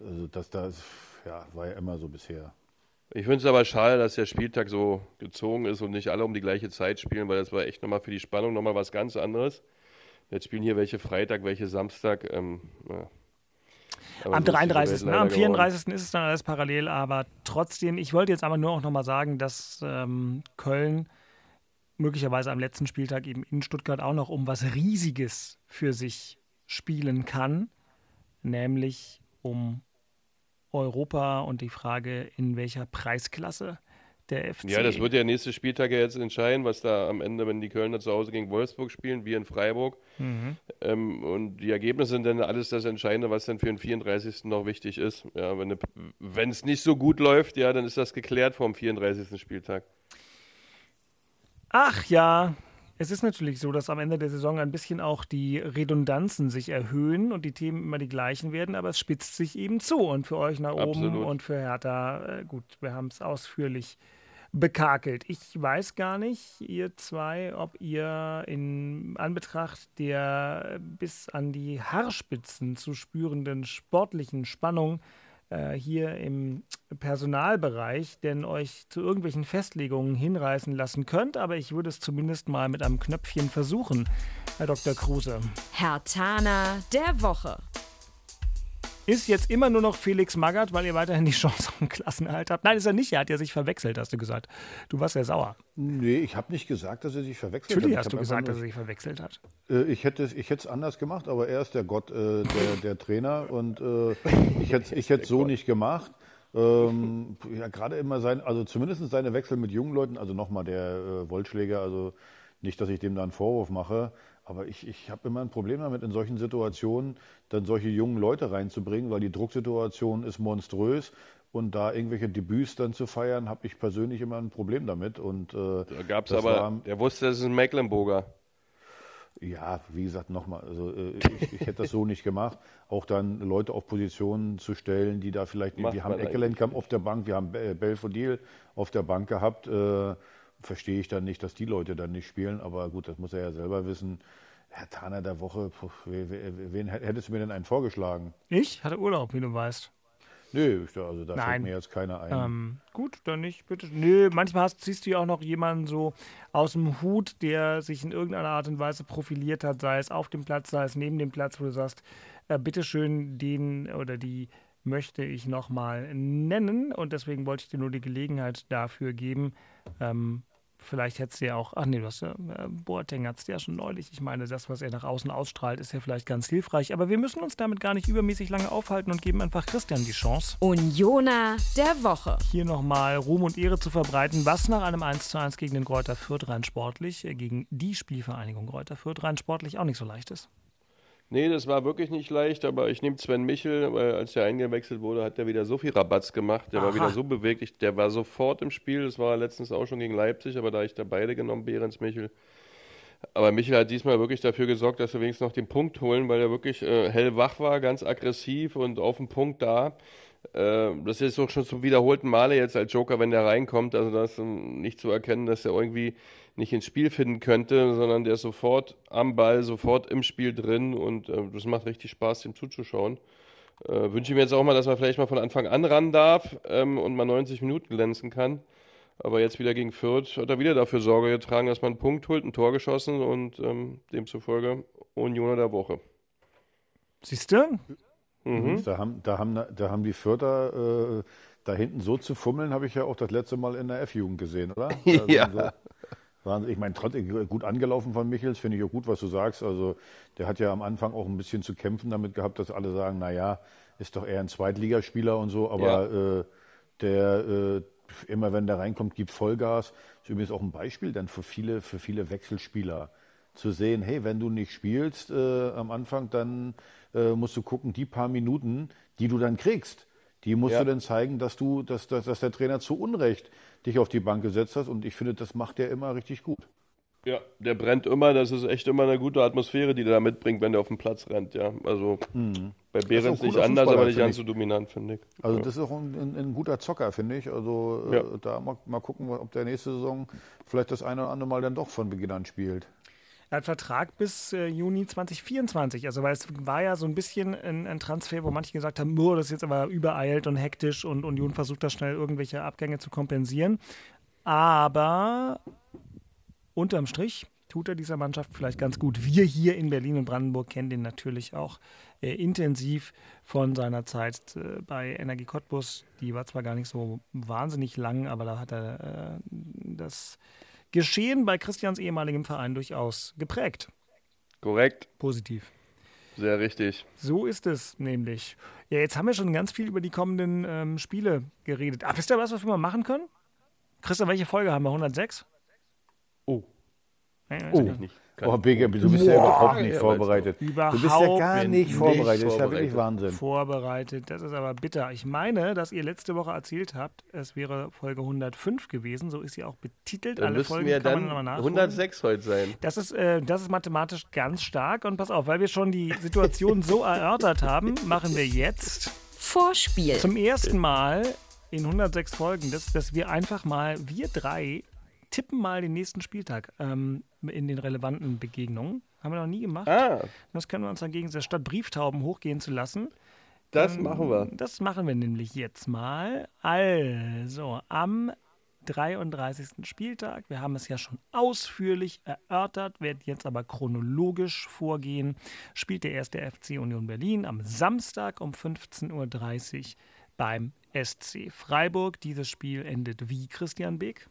Also das, das ja, war ja immer so bisher. Ich finde es aber schade, dass der Spieltag so gezogen ist und nicht alle um die gleiche Zeit spielen, weil das war echt nochmal für die Spannung nochmal was ganz anderes. Jetzt spielen hier welche Freitag, welche Samstag. Ähm, ja. Am 33. Ne? Am 34. Geworden. ist es dann alles parallel, aber trotzdem, ich wollte jetzt aber nur auch nochmal sagen, dass ähm, Köln möglicherweise am letzten Spieltag eben in Stuttgart auch noch um was Riesiges für sich spielen kann, nämlich um Europa und die Frage, in welcher Preisklasse der FC. Ja, das wird der nächste Spieltag ja jetzt entscheiden, was da am Ende, wenn die Kölner zu Hause gegen Wolfsburg spielen, wie in Freiburg. Mhm. Ähm, und die Ergebnisse sind dann alles das Entscheidende, was dann für den 34. noch wichtig ist. Ja, wenn es nicht so gut läuft, ja, dann ist das geklärt vom 34. Spieltag. Ach ja, es ist natürlich so, dass am Ende der Saison ein bisschen auch die Redundanzen sich erhöhen und die Themen immer die gleichen werden, aber es spitzt sich eben zu. Und für euch nach oben Absolut. und für Hertha, äh, gut, wir haben es ausführlich bekakelt. Ich weiß gar nicht, ihr zwei, ob ihr in Anbetracht der bis an die Haarspitzen zu spürenden sportlichen Spannung äh, hier im Personalbereich denn euch zu irgendwelchen Festlegungen hinreißen lassen könnt, aber ich würde es zumindest mal mit einem Knöpfchen versuchen, Herr Dr. Kruse. Herr Tana der Woche ist jetzt immer nur noch Felix Magath, weil ihr weiterhin die Chance auf den Klassenerhalt habt. Nein, ist er nicht. Er hat ja sich verwechselt, hast du gesagt. Du warst ja sauer. Nee, ich habe nicht gesagt, dass er sich verwechselt Natürlich hat. Natürlich hast du gesagt, dass er sich verwechselt hat. Äh, ich hätte ich es anders gemacht, aber er ist der Gott, äh, der, der Trainer und äh, ich hätte ich es so nicht gemacht. Ähm, ja, gerade immer sein, also zumindest seine Wechsel mit jungen Leuten, also nochmal der äh, Wollschläger, also nicht, dass ich dem da einen Vorwurf mache, aber ich, ich habe immer ein Problem damit, in solchen Situationen dann solche jungen Leute reinzubringen, weil die Drucksituation ist monströs. Und da irgendwelche Debüts dann zu feiern, habe ich persönlich immer ein Problem damit. Und, äh, da gab es aber, war, der wusste, es ist ein Mecklenburger. Ja, wie gesagt, nochmal, also äh, ich, ich, hätte das so nicht gemacht. Auch dann Leute auf Positionen zu stellen, die da vielleicht, Macht wir haben Eckelenkamp auf der Bank, wir haben Belfodil auf der Bank gehabt. Äh, verstehe ich dann nicht, dass die Leute dann nicht spielen. Aber gut, das muss er ja selber wissen. Herr Taner der Woche, puh, wen, wen hättest du mir denn einen vorgeschlagen? Ich hatte Urlaub, wie du weißt. Nö, also da Nein. fällt mir jetzt keiner ein. Ähm, gut, dann nicht, bitte. Nö, manchmal hast, siehst du ja auch noch jemanden so aus dem Hut, der sich in irgendeiner Art und Weise profiliert hat, sei es auf dem Platz, sei es neben dem Platz, wo du sagst, äh, bitteschön, den oder die möchte ich nochmal nennen. Und deswegen wollte ich dir nur die Gelegenheit dafür geben, ähm, Vielleicht hättest du ja auch, ach nee, du hast ja, äh, Boateng hat es ja schon neulich. Ich meine, das, was er nach außen ausstrahlt, ist ja vielleicht ganz hilfreich. Aber wir müssen uns damit gar nicht übermäßig lange aufhalten und geben einfach Christian die Chance. Unioner der Woche. Hier nochmal Ruhm und Ehre zu verbreiten, was nach einem 1:1 gegen den Kräuter Fürth rein sportlich, äh, gegen die Spielvereinigung Kräuter Fürth rein sportlich auch nicht so leicht ist. Nee, das war wirklich nicht leicht, aber ich nehme Sven Michel, weil als der eingewechselt wurde, hat er wieder so viel Rabatz gemacht. Der Aha. war wieder so beweglich, der war sofort im Spiel. Das war letztens auch schon gegen Leipzig, aber da ich da beide genommen, Behrens Michel. Aber Michel hat diesmal wirklich dafür gesorgt, dass wir wenigstens noch den Punkt holen, weil er wirklich äh, hellwach war, ganz aggressiv und auf dem Punkt da. Äh, das ist auch schon zum wiederholten Male jetzt als Joker, wenn der reinkommt. Also das ist nicht zu erkennen, dass er irgendwie nicht ins Spiel finden könnte, sondern der ist sofort am Ball, sofort im Spiel drin und äh, das macht richtig Spaß, dem zuzuschauen. Äh, wünsche ich mir jetzt auch mal, dass man vielleicht mal von Anfang an ran darf ähm, und mal 90 Minuten glänzen kann. Aber jetzt wieder gegen Fürth hat er wieder dafür Sorge getragen, dass man einen Punkt holt, ein Tor geschossen und ähm, demzufolge Union der Woche. Siehst du? Mhm. Da, haben, da, haben, da haben die Fürther äh, da hinten so zu fummeln, habe ich ja auch das letzte Mal in der F-Jugend gesehen, oder? ja. Ich meine, trotzdem gut angelaufen von Michels, finde ich auch gut, was du sagst. Also der hat ja am Anfang auch ein bisschen zu kämpfen damit gehabt, dass alle sagen, naja, ist doch eher ein Zweitligaspieler und so, aber ja. äh, der äh, immer wenn der reinkommt, gibt Vollgas. Ist übrigens auch ein Beispiel dann für viele, für viele Wechselspieler zu sehen, hey, wenn du nicht spielst äh, am Anfang, dann äh, musst du gucken, die paar Minuten, die du dann kriegst, die musst ja. du dann zeigen, dass du, dass, dass, dass der Trainer zu Unrecht dich auf die Bank gesetzt hast. Und ich finde, das macht er immer richtig gut. Ja, der brennt immer. Das ist echt immer eine gute Atmosphäre, die der da mitbringt, wenn der auf den Platz rennt. Ja, also mhm. bei Behrens nicht anders, aber nicht ganz so dominant, finde ich. Also ja. das ist auch ein, ein, ein guter Zocker, finde ich. Also ja. äh, da mal, mal gucken, ob der nächste Saison vielleicht das eine oder andere Mal dann doch von Beginn an spielt. Er hat Vertrag bis äh, Juni 2024. Also, weil es war ja so ein bisschen ein, ein Transfer, wo manche gesagt haben, nur das ist jetzt aber übereilt und hektisch und Union versucht da schnell irgendwelche Abgänge zu kompensieren. Aber unterm Strich tut er dieser Mannschaft vielleicht ganz gut. Wir hier in Berlin und Brandenburg kennen den natürlich auch äh, intensiv von seiner Zeit äh, bei Energie Cottbus. Die war zwar gar nicht so wahnsinnig lang, aber da hat er äh, das Geschehen bei Christians ehemaligem Verein durchaus geprägt. Korrekt. Positiv. Sehr richtig. So ist es nämlich. Ja, jetzt haben wir schon ganz viel über die kommenden ähm, Spiele geredet. Aber wisst ihr was, was wir mal machen können? Christian, welche Folge haben wir? 106? Oh. Ja, oh. nicht. Oh, Beke, du bist Boah, ja überhaupt nicht vorbereitet. Überhaupt du bist ja gar nicht vorbereitet. Das ist ja wirklich Wahnsinn. Vorbereitet, das ist aber bitter. Ich meine, dass ihr letzte Woche erzählt habt, es wäre Folge 105 gewesen. So ist sie auch betitelt. Dann Alle Folgen wir kann dann man nochmal nachholen. 106 heute sein. Das ist, äh, das ist mathematisch ganz stark. Und pass auf, weil wir schon die Situation so erörtert haben, machen wir jetzt Vorspiel. zum ersten Mal in 106 Folgen, dass, dass wir einfach mal, wir drei, tippen mal den nächsten Spieltag ähm, in den relevanten Begegnungen. Haben wir noch nie gemacht. Ah. Das können wir uns dagegen, statt Brieftauben hochgehen zu lassen. Das Ähm, machen wir. Das machen wir nämlich jetzt mal. Also, am 33. Spieltag, wir haben es ja schon ausführlich erörtert, werden jetzt aber chronologisch vorgehen, spielt der erste FC Union Berlin am Samstag um 15.30 Uhr beim SC Freiburg. Dieses Spiel endet wie, Christian Beek?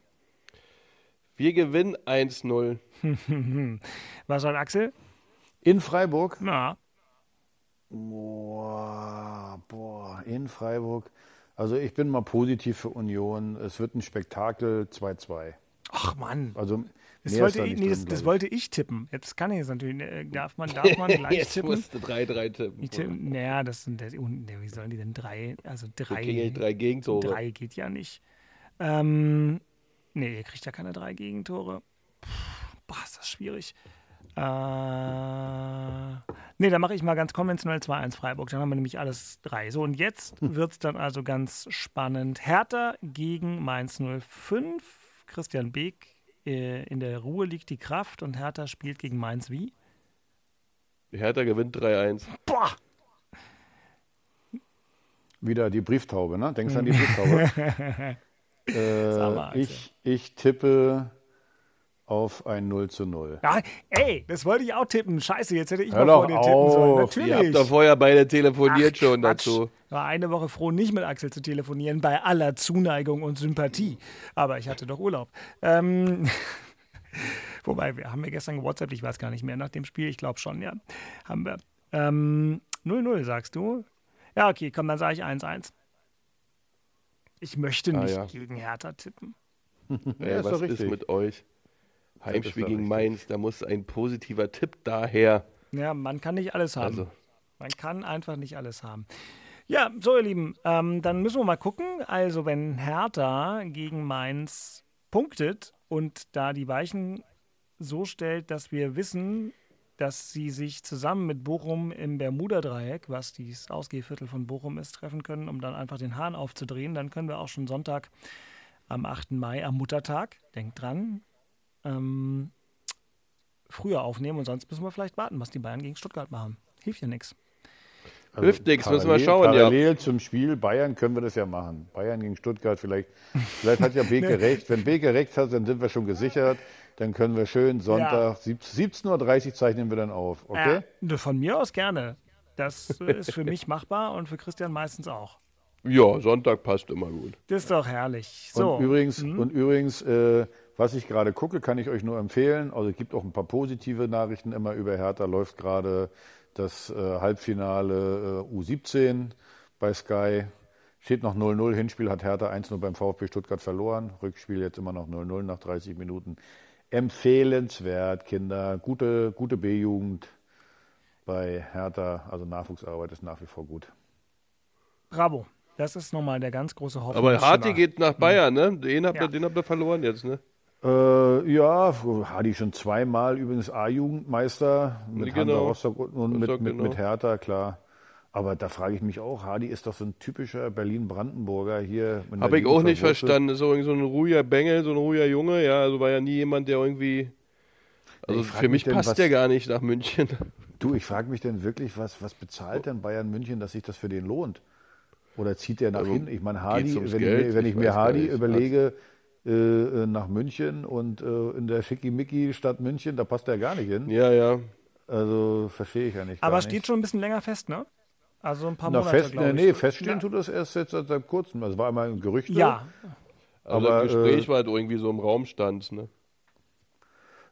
Wir gewinnen 1-0. Was sagt Axel? In Freiburg? Na, Boah, boah, in Freiburg. Also ich bin mal positiv für Union. Es wird ein Spektakel 2-2. ach Mann. Also Das wollte, da ich, nee, drin, das, glaub das ich. wollte ich tippen. Jetzt kann ich es natürlich. äh, Darf man, darf man gleich Jetzt tippen? musst du 3-3 tippen. Ich tippe, naja, das sind, das, nee, wie sollen die denn drei, also drei, ja drei Gegentore. Drei geht ja nicht. Ähm, nee, ihr kriegt ja keine drei Gegentore. Puh, boah, ist das schwierig. Äh, nee, dann mache ich mal ganz konventionell 2-1 Freiburg. Dann haben wir nämlich alles drei. So, und jetzt Hm. wird es dann also ganz spannend. Hertha gegen Mainz 05. Christian Beek, äh, in der Ruhe liegt die Kraft und Hertha spielt gegen Mainz wie? Hertha gewinnt 3-1. Boah! Wieder die Brieftaube, ne? Denkst du an die Brieftaube? Mal, äh, ich, ich tippe auf ein 0 zu 0. Ja, ey, das wollte ich auch tippen. Scheiße, jetzt hätte ich Hör mal vor dir tippen sollen. auf. Ihr Natürlich. habt doch vorher beide telefoniert Ach, schon Quatsch. dazu. War eine Woche froh, nicht mit Axel zu telefonieren, bei aller Zuneigung und Sympathie. Aber ich hatte doch Urlaub. Ähm, wobei, wir haben ja gestern gewhatsappt, ich weiß gar nicht mehr nach dem Spiel. Ich glaube schon, ja. Haben wir. Ähm, 0-0, sagst du? Ja, okay, komm, dann sage ich 1-1. Ich möchte Ah, nicht ja. gegen Hertha tippen. Ja, ist was ist mit euch? Heimspiel gegen richtig. Mainz, da muss ein positiver Tipp daher. Ja, man kann nicht alles haben. Also, Man kann einfach nicht alles haben. Ja, so ihr Lieben, ähm, dann müssen wir mal gucken. Also wenn Hertha gegen Mainz punktet und da die Weichen so stellt, dass wir wissen, dass sie sich zusammen mit Bochum im Bermuda-Dreieck, was das Ausgehviertel von Bochum ist, treffen können, um dann einfach den Hahn aufzudrehen, dann können wir auch schon Sonntag am 8. Mai, am Muttertag, denkt dran, ähm, früher aufnehmen und sonst müssen wir vielleicht warten, was die Bayern gegen Stuttgart machen. Hilft ja nichts. Hilft nix, müssen wir parallel- schauen, ja. Parallel zum Spiel Bayern können wir das ja machen. Bayern gegen Stuttgart vielleicht. Vielleicht hat ja Beke recht. Wenn Beke recht hat, dann sind wir schon gesichert. Dann können wir schön Sonntag, sieb- 17.30 Uhr zeichnen wir dann auf. Okay? Ja, von mir aus gerne. Das äh, ist für mich machbar und für Christian meistens auch. ja, Sonntag passt immer gut. Das ist doch herrlich. So, Und übrigens, Mhm. und übrigens äh, was ich gerade gucke, kann ich euch nur empfehlen. Also es gibt auch ein paar positive Nachrichten immer über Hertha. Läuft gerade das äh, Halbfinale äh, U17 bei Sky. Steht noch 0-0. Hinspiel hat Hertha 1-0 beim VfB Stuttgart verloren. Rückspiel jetzt immer noch 0-0 nach 30 Minuten. Empfehlenswert, Kinder. Gute, gute B-Jugend bei Hertha. Also Nachwuchsarbeit ist nach wie vor gut. bravo. Das ist nochmal der ganz große Hoffnung. Aber Harti geht nach Bayern, ne? Den habt, Ja. ihr, den habt ihr verloren jetzt, ne? Äh, ja, Hardy schon zweimal übrigens A-Jugendmeister mit Genau. Hansa Rostock und, und mit, mit, genau. mit Hertha, klar. Aber da frage ich mich auch, Hardy ist doch so ein typischer Berlin-Brandenburger hier. Habe ich auch nicht verstanden. Ist so irgend so ein ruhiger Bengel, so ein ruhiger Junge. Ja, also war ja nie jemand, der irgendwie. Also Ich für mich mich denn, passt was- der gar nicht nach München. Du, ich frage mich denn wirklich, was, was bezahlt denn Bayern München, dass sich das für den lohnt? Oder zieht der nach Also, hinten? Ich meine, Hardy, wenn, Geld? ich mir, wenn Ich ich mir Hardy überlege, äh, nach München und äh, in der Schickimicki-Stadt München, da passt er gar nicht hin. Ja, ja. Also verstehe ich ja nicht. Aber steht nicht. schon ein bisschen länger fest, ne? Also ein paar Na, Monate, fest, nee, nee, feststehen ja. tut das erst jetzt seit, seit kurzem. Das war einmal ein Gerücht. Ja. Also aber, das Gespräch äh, war halt irgendwie so im Raum stand, ne?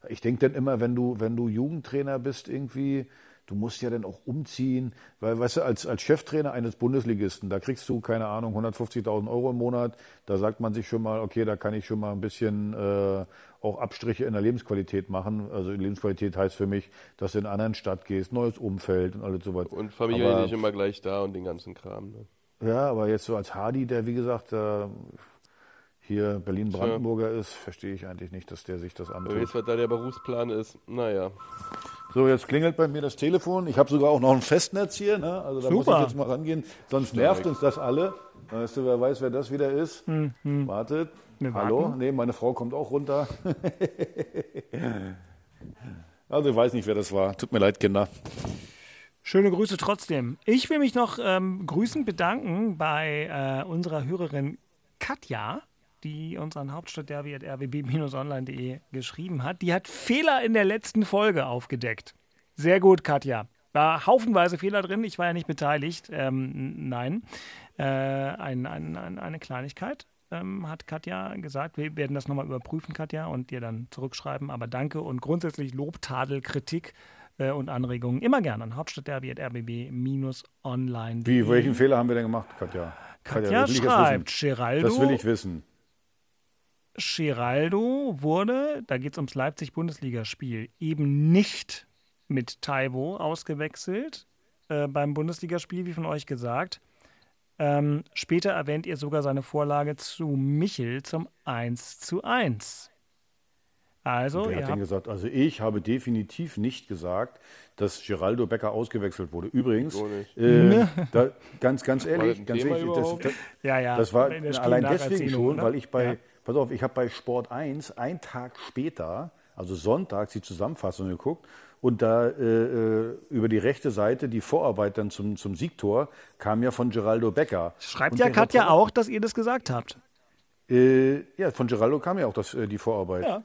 Ich denke dann immer, wenn du, wenn du Jugendtrainer bist, irgendwie, du musst ja dann auch umziehen, weil, weißt du, als, als Cheftrainer eines Bundesligisten, da kriegst du, keine Ahnung, 150.000 Euro im Monat, da sagt man sich schon mal, okay, da kann ich schon mal ein bisschen äh, auch Abstriche in der Lebensqualität machen. Also Lebensqualität heißt für mich, dass du in einer anderen Stadt gehst, neues Umfeld und alles sowas. Und Familie aber, nicht immer gleich da und den ganzen Kram. Ne? Ja, aber jetzt so als Hardy, der wie gesagt, äh, hier Berlin-Brandenburger ist, verstehe ich eigentlich nicht, dass der sich das antut. Jetzt, was da der Berufsplan ist, naja. So, jetzt klingelt bei mir das Telefon. Ich habe sogar auch noch ein Festnetz hier, ne? also da Super. muss ich jetzt mal rangehen, sonst nervt uns das alle. Weißt du, wer weiß, wer das wieder ist? Hm, hm. Wartet. Hallo? Nee, meine Frau kommt auch runter. also ich weiß nicht, wer das war. Tut mir leid, Kinder. Schöne Grüße trotzdem. Ich will mich noch ähm, grüßend bedanken bei äh, unserer Hörerin Katja die uns an hauptstadtderby.rwb-online.de geschrieben hat. Die hat Fehler in der letzten Folge aufgedeckt. Sehr gut, Katja. War haufenweise Fehler drin. Ich war ja nicht beteiligt. Ähm, nein. Äh, ein, ein, ein, eine Kleinigkeit ähm, hat Katja gesagt. Wir werden das nochmal überprüfen, Katja, und dir dann zurückschreiben. Aber danke und grundsätzlich Lob, Tadel, Kritik äh, und Anregungen immer gerne an hauptstadtderby.rbb-online. Wie, welchen Fehler haben wir denn gemacht, Katja? Katja, Katja schreibt, Geraldo. Das will ich wissen. Geraldo wurde, da geht es ums Leipzig-Bundesligaspiel, eben nicht mit Taiwo ausgewechselt äh, beim Bundesligaspiel, wie von euch gesagt. Ähm, später erwähnt ihr sogar seine Vorlage zu Michel zum 1 zu 1. Also, Wer hat denn gesagt? Also ich habe definitiv nicht gesagt, dass Geraldo Becker ausgewechselt wurde. Übrigens, äh, da, ganz, ganz ehrlich, ganz ehrlich das, das, ja, ja. das war allein deswegen schon, weil ich bei, ja. Pass auf, ich habe bei Sport 1 einen Tag später, also sonntags, die Zusammenfassung geguckt und da äh, äh, über die rechte Seite die Vorarbeit dann zum, zum Siegtor kam ja von Geraldo Becker. Schreibt und ja Katja auch, dass ihr das gesagt habt. Äh, ja, von Geraldo kam ja auch das, äh, die Vorarbeit. Ja.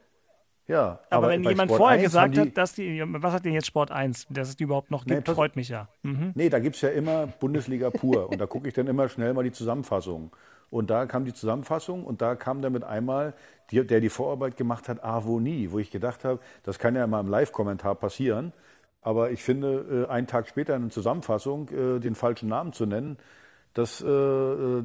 Ja, aber, aber wenn jemand Sport vorher gesagt hat, dass die, was hat denn jetzt Sport 1, dass es die überhaupt noch gibt, nee, freut mich ja. Mhm. Nee, da gibt es ja immer Bundesliga pur und da gucke ich dann immer schnell mal die Zusammenfassung. Und da kam die Zusammenfassung und da kam dann mit einmal, die, der die Vorarbeit gemacht hat, Avonie, wo ich gedacht habe, das kann ja mal im Live-Kommentar passieren. Aber ich finde, äh, einen Tag später in der Zusammenfassung äh, den falschen Namen zu nennen, das äh, äh,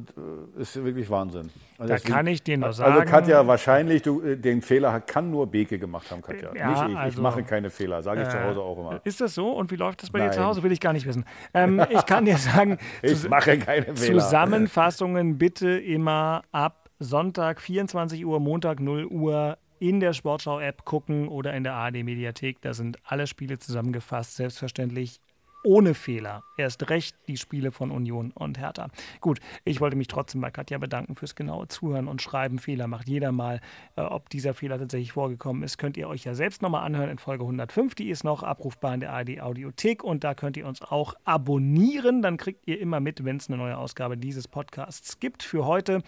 ist wirklich Wahnsinn. Also da kann ich dir noch also sagen. Also Katja, wahrscheinlich, du, äh, den Fehler kann nur Beke gemacht haben, Katja. Ja, Nicht ich. Also, ich mache keine Fehler, sage ich äh, zu Hause auch immer. Ist das so? Und wie läuft das bei Nein. dir zu Hause? Will ich gar nicht wissen. Ähm, ich kann dir sagen, ich mache keine Fehler. Zusammenfassungen bitte immer ab Sonntag 24 Uhr, Montag 0 Uhr in der Sportschau-App gucken oder in der ARD-Mediathek. Da sind alle Spiele zusammengefasst, selbstverständlich ohne Fehler. Erst recht die Spiele von Union und Hertha. Gut, ich wollte mich trotzdem bei Katja bedanken fürs genaue Zuhören und Schreiben. Fehler macht jeder mal. Äh, ob dieser Fehler tatsächlich vorgekommen ist, könnt ihr euch ja selbst nochmal anhören in Folge 105. Die ist noch abrufbar in der ARD Audiothek und da könnt ihr uns auch abonnieren. Dann kriegt ihr immer mit, wenn es eine neue Ausgabe dieses Podcasts gibt. Für heute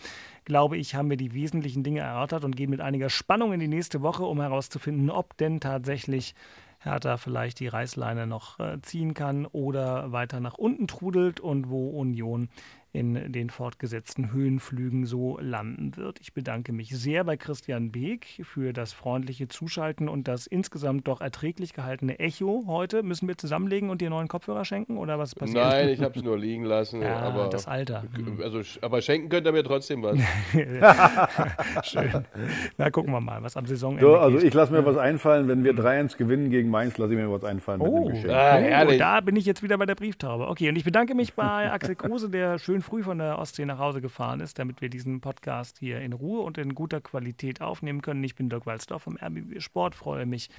glaube ich, haben wir die wesentlichen Dinge erörtert und gehen mit einiger Spannung in die nächste Woche, um herauszufinden, ob denn tatsächlich Hertha vielleicht die Reißleine noch äh, ziehen kann oder weiter nach unten trudelt und wo Union in den fortgesetzten Höhenflügen so landen wird. Ich bedanke mich sehr bei Christian Beek für das freundliche Zuschalten und das insgesamt doch erträglich gehaltene Echo heute. Müssen wir zusammenlegen und dir neuen Kopfhörer schenken oder was passiert? Nein, ich habe es nur liegen lassen. Ja, aber das Alter. Also, aber schenken könnt ihr mir trotzdem was. Schön. Na, gucken wir mal, was am Saisonende so, Also ich lasse mir was einfallen. Wenn wir 3-1 gewinnen gegen Mainz, lasse ich mir was einfallen oh. mit dem Geschenk. Ah, oh, da bin ich jetzt wieder bei der Brieftaube. Okay, und ich bedanke mich bei Axel Kruse, der schön früh von der Ostsee nach Hause gefahren ist, damit wir diesen Podcast hier in Ruhe und in guter Qualität aufnehmen können. Ich bin Dirk Walzdorf vom RBB Sport. Freue mich,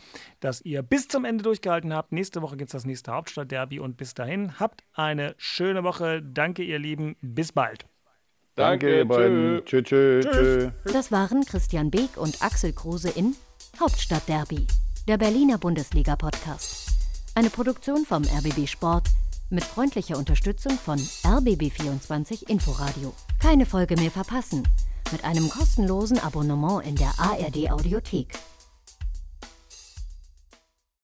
dass ihr bis zum Ende durchgehalten habt. Nächste Woche gibt es das nächste Hauptstadtderby und bis dahin habt eine schöne Woche. Danke, ihr Lieben. Bis bald. Danke, Danke tschö. Tschö, tschö, Das waren Christian Beek und Axel Kruse in Hauptstadtderby, der Berliner Bundesliga-Podcast. Eine Produktion vom RBB Sport mit freundlicher Unterstützung von RBB24 Inforadio. Keine Folge mehr verpassen. mit einem kostenlosen Abonnement in der ARD Audiothek.